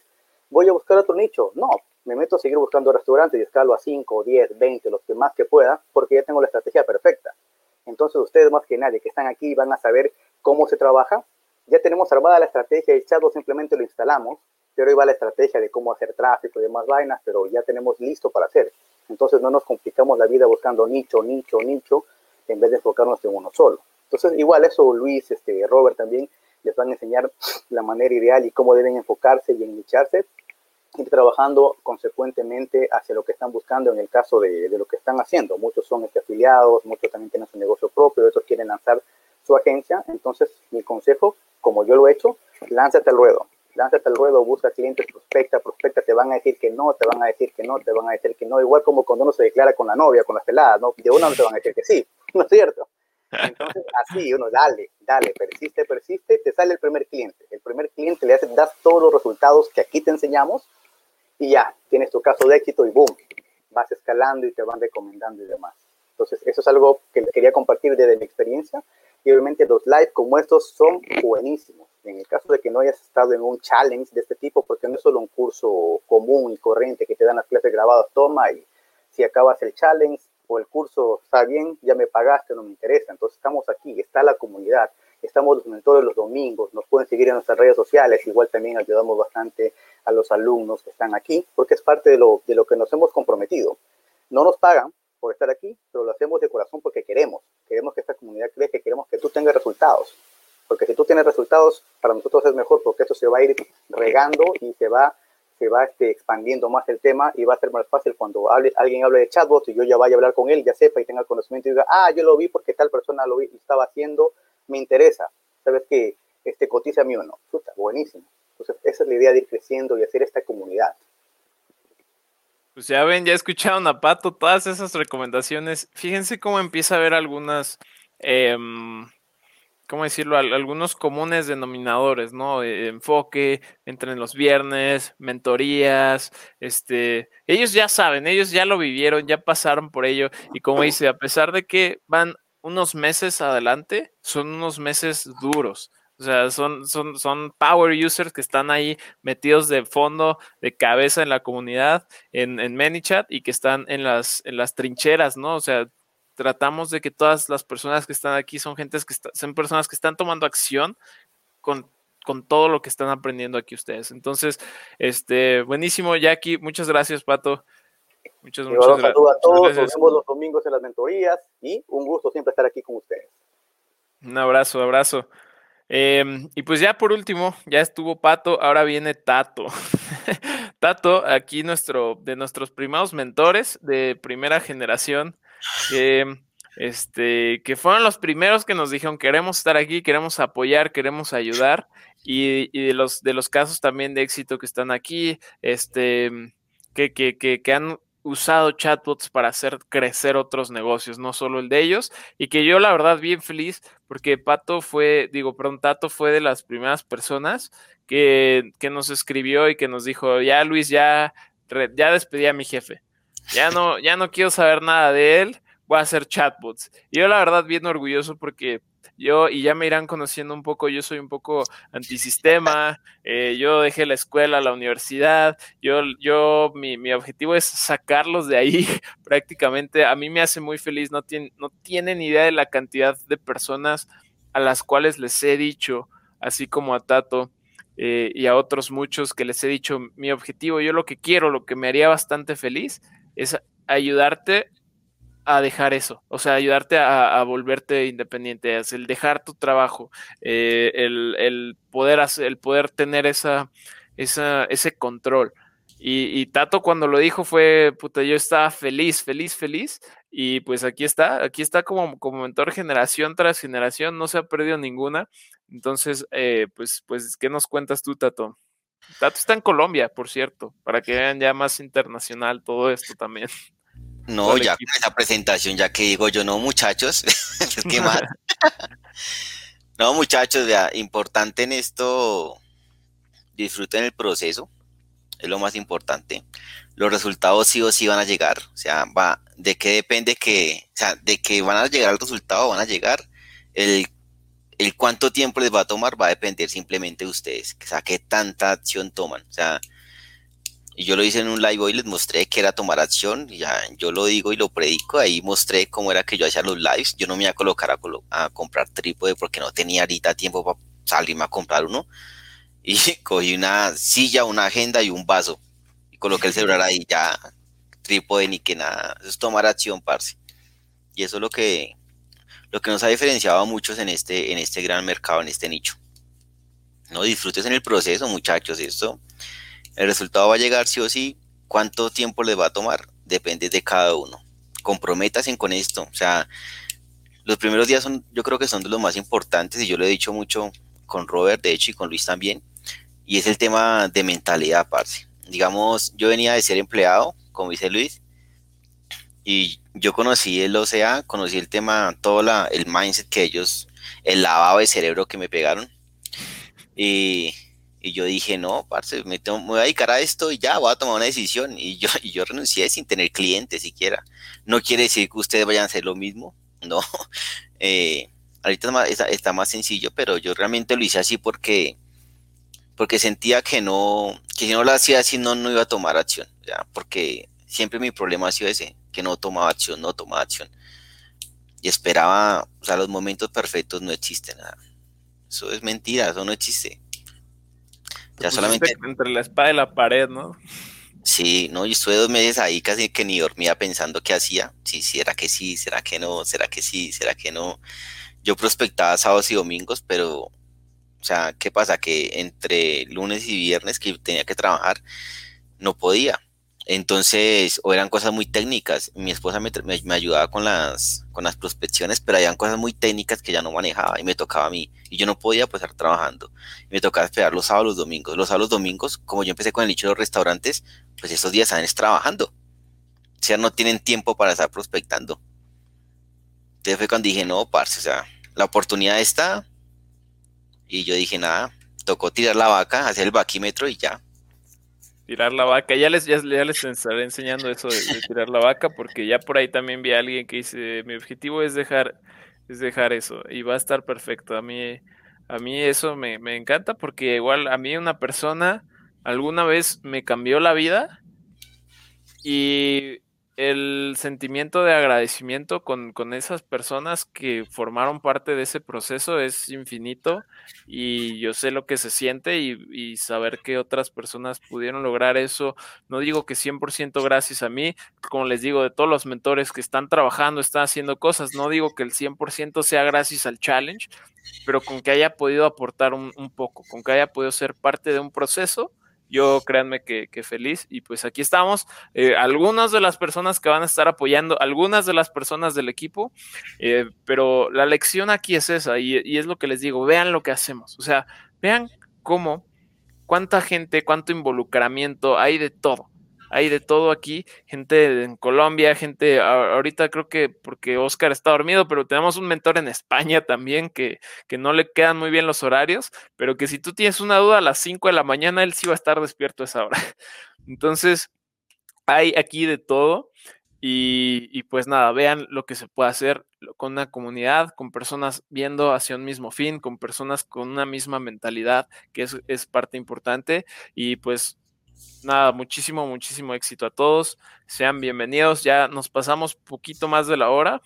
[SPEAKER 7] voy a buscar otro nicho. No, me meto a seguir buscando restaurantes y escalo a 5, 10, 20, los que más que pueda, porque ya tengo la estrategia perfecta. Entonces, ustedes más que nadie que están aquí van a saber cómo se trabaja. Ya tenemos armada la estrategia, el chat simplemente lo instalamos, pero ahí va la estrategia de cómo hacer tráfico y demás vainas, pero ya tenemos listo para hacer. Entonces no nos complicamos la vida buscando nicho, nicho, nicho, en vez de enfocarnos en uno solo. Entonces igual eso Luis, este, Robert también les van a enseñar la manera ideal y cómo deben enfocarse y nicharse ir trabajando consecuentemente hacia lo que están buscando en el caso de, de lo que están haciendo. Muchos son este, afiliados, muchos también tienen su negocio propio, otros quieren lanzar su agencia. Entonces, mi consejo, como yo lo he hecho, lánzate al ruedo lánzate al ruedo, busca clientes, prospecta, prospecta, te van a decir que no, te van a decir que no, te van a decir que no, igual como cuando uno se declara con la novia, con las peladas, ¿no? De una no te van a decir que sí, ¿no es cierto? Entonces, así, uno, dale, dale, persiste, persiste, te sale el primer cliente. El primer cliente le hace, das todos los resultados que aquí te enseñamos y ya, tienes tu caso de éxito y boom, vas escalando y te van recomendando y demás. Entonces, eso es algo que quería compartir desde mi experiencia y obviamente los live como estos son buenísimos En el caso de que no hayas estado en un challenge de este tipo, porque no es solo un curso común y corriente que te dan las clases grabadas, toma y si acabas el challenge o el curso está bien, ya me pagaste, no me interesa. Entonces estamos aquí, está la comunidad, estamos los mentores los domingos, nos pueden seguir en nuestras redes sociales, igual también ayudamos bastante a los alumnos que están aquí, porque es parte de lo, de lo que nos hemos comprometido. No nos pagan por estar aquí, pero lo hacemos de corazón porque queremos, queremos que esta comunidad crezca, queremos que tú tengas resultados, porque si tú tienes resultados, para nosotros es mejor, porque esto se va a ir regando y se va se va este, expandiendo más el tema y va a ser más fácil cuando alguien hable de chatbots y yo ya vaya a hablar con él, ya sepa y tenga conocimiento y diga, ah, yo lo vi porque tal persona lo, vi, estaba haciendo, me interesa, sabes que este, cotiza a mí o no, Puta, buenísimo. Entonces, esa es la idea de ir creciendo y hacer esta comunidad.
[SPEAKER 1] Pues ya ven, ya escucharon a Pato todas esas recomendaciones. Fíjense cómo empieza a haber algunas eh, ¿cómo decirlo? algunos comunes denominadores, ¿no? E, enfoque, entren los viernes, mentorías, este, ellos ya saben, ellos ya lo vivieron, ya pasaron por ello y como dice, a pesar de que van unos meses adelante, son unos meses duros. O sea, son, son, son power users que están ahí metidos de fondo, de cabeza en la comunidad, en, en ManyChat y que están en las, en las trincheras, ¿no? O sea, tratamos de que todas las personas que están aquí son gentes que son personas que están tomando acción con, con todo lo que están aprendiendo aquí ustedes. Entonces, este, buenísimo, Jackie, muchas gracias, Pato.
[SPEAKER 7] Muchas, muchas gracias. a todos, nos vemos los domingos en las mentorías y un gusto siempre estar aquí con ustedes.
[SPEAKER 1] Un abrazo, abrazo. Em, y pues ya por último, ya estuvo Pato, ahora viene Tato. Tato, aquí nuestro, de nuestros primados mentores de primera generación, que, este, que fueron los primeros que nos dijeron queremos estar aquí, queremos apoyar, queremos ayudar, y, de, los, de los casos también de éxito que están aquí, este, que, que, que, que han usado chatbots para hacer crecer otros negocios, no solo el de ellos, y que yo la verdad bien feliz porque Pato fue, digo, perdón, Tato fue de las primeras personas que, que nos escribió y que nos dijo, ya Luis, ya, ya despedí a mi jefe, ya no, ya no quiero saber nada de él, voy a hacer chatbots. Y yo la verdad bien orgulloso porque yo, y ya me irán conociendo un poco, yo soy un poco antisistema, eh, yo dejé la escuela, la universidad, yo, yo, mi, mi, objetivo es sacarlos de ahí prácticamente. A mí me hace muy feliz, no, tienen, no tienen idea de la cantidad de personas a las cuales les he dicho, así como a Tato, eh, y a otros muchos que les he dicho mi objetivo, yo lo que quiero, lo que me haría bastante feliz es ayudarte a dejar eso, o sea, ayudarte a, volverte independiente, es el dejar tu trabajo, eh, el, poder hacer, el poder tener esa, ese control. Y, Tato cuando lo dijo fue, puta, yo estaba feliz, feliz, feliz. Y pues aquí está, aquí está como, como mentor generación tras generación, no se ha perdido ninguna. Entonces, eh, pues, pues, ¿qué nos cuentas tú, Tato? Tato está en Colombia, por cierto, para que vean ya más internacional todo esto también.
[SPEAKER 8] No, ya con esa presentación, ya que digo yo, no, muchachos, ¿qué más? no, muchachos, ya, importante en esto, disfruten el proceso, es lo más importante. Los resultados sí o sí van a llegar, o sea, va, de qué depende que, o sea, de que van a llegar al resultado, van a llegar. El, el cuánto tiempo les va a tomar va a depender simplemente de ustedes, o sea, qué tanta acción toman, o sea, yo lo hice en un live hoy, les mostré que era tomar acción, ya yo lo digo y lo predico, ahí mostré cómo era que yo hacía los lives, yo no me iba a colocar a, a comprar trípode porque no tenía ahorita tiempo para salirme a comprar uno, y cogí una silla, una agenda y un vaso, y coloqué el celular ahí, ya trípode ni que nada, eso es tomar acción, parce, y eso es lo que, lo que nos ha diferenciado a muchos en este, en este gran mercado, en este nicho. No disfrutes en el proceso, muchachos, esto el resultado va a llegar sí o sí. ¿Cuánto tiempo les va a tomar? Depende de cada uno. Comprométasen con esto. O sea, los primeros días son, yo creo que son de los más importantes y yo lo he dicho mucho con Robert, de hecho, y con Luis también. Y es el tema de mentalidad, parce. Digamos, yo venía de ser empleado, como dice Luis, y yo conocí el OCA, conocí el tema, todo la, el mindset que ellos, el lavado de cerebro que me pegaron. Y y yo dije, no, parce, me, voy a dedicar a esto y ya voy a tomar una decisión. Y yo, y yo renuncié sin tener clientes siquiera. No quiere decir que ustedes vayan a hacer lo mismo, no. Eh, ahorita está, más sencillo, pero yo realmente lo hice así porque, porque sentía que no, que si no lo hacía así no, no iba a tomar acción, ¿ya? porque siempre mi problema ha sido ese, que no tomaba acción, no tomaba acción. Y esperaba, o sea, los momentos perfectos no existen. Nada. Eso es mentira, eso no existe.
[SPEAKER 1] Ya solamente... Entre la espada y la pared, ¿no?
[SPEAKER 8] Sí, no, yo estuve dos meses ahí casi que ni dormía pensando qué hacía. Sí, será que sí, será que no, será que sí, será que no. Yo prospectaba sábados y domingos, pero, o sea, ¿qué pasa? Que entre lunes y viernes que tenía que trabajar, no podía. Entonces, o eran cosas muy técnicas. Mi esposa me, ayudaba con las, con las prospecciones, pero habían cosas muy técnicas que ya no manejaba y me tocaba a mí. Y yo no podía pues, estar trabajando. me tocaba esperar los sábados, los domingos. Los sábados, domingos, como yo empecé con el nicho de los restaurantes, pues esos días están trabajando. O sea, no tienen tiempo para estar prospectando. Entonces fue cuando dije, no, parce, o sea, la oportunidad está. Y yo dije, nada, tocó tirar la vaca, hacer el vaquímetro y ya
[SPEAKER 1] tirar la vaca. Ya les, ya, les estaré enseñando eso de, tirar la vaca, porque ya por ahí también vi a alguien que dice, mi objetivo es dejar, es dejar eso, y va a estar perfecto. A mí, a mí eso me, me encanta, porque igual a mí una persona alguna vez me cambió la vida y el sentimiento de agradecimiento con, esas personas que formaron parte de ese proceso es infinito y yo sé lo que se siente y, saber que otras personas pudieron lograr eso, no digo que 100% gracias a mí, como les digo, de todos los mentores que están trabajando, están haciendo cosas, no digo que el 100% sea gracias al challenge, pero con que haya podido aportar un poco, con que haya podido ser parte de un proceso yo créanme que, feliz y pues aquí estamos. Eh, algunas de las personas que van a estar apoyando, algunas de las personas del equipo, eh, pero la lección aquí es esa y, y, es lo que les digo, vean lo que hacemos, o sea, vean cómo, cuánta gente, cuánto involucramiento hay de todo hay de todo aquí, gente en Colombia, gente ahorita creo que porque Oscar está dormido, pero tenemos un mentor en España también que, que no le quedan muy bien los horarios, pero que si tú tienes una duda a las 5 de la mañana, él sí va a estar despierto a esa hora. Entonces, hay aquí de todo. Y, y, pues nada, vean lo que se puede hacer con una comunidad, con personas viendo hacia un mismo fin, con personas con una misma mentalidad, que es, es parte importante. Y pues nada, muchísimo, muchísimo éxito a todos. Sean bienvenidos. Ya nos pasamos poquito más de la hora,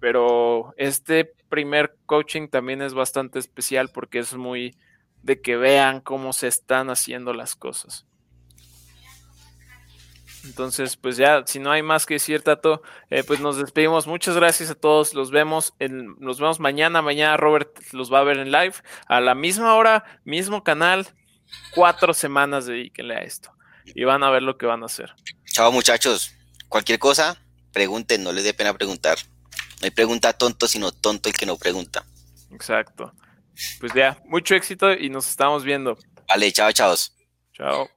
[SPEAKER 1] pero este primer coaching también es bastante especial porque es muy de que vean cómo se están haciendo las cosas. Entonces, pues ya, si no hay más que decir, Tato, eh, pues nos despedimos. Muchas gracias a todos. Los vemos, en, nos vemos mañana. Mañana Robert los va a ver en live a la misma hora, mismo canal. Cuatro semanas dedíquenle a esto y van a ver lo que van a hacer.
[SPEAKER 8] Chao muchachos, cualquier cosa, pregunten, no les dé pena preguntar. No hay pregunta tonto, sino tonto el que no pregunta.
[SPEAKER 1] Exacto. Pues ya, mucho éxito y nos estamos viendo.
[SPEAKER 8] Vale, chao, chao.
[SPEAKER 1] Chao.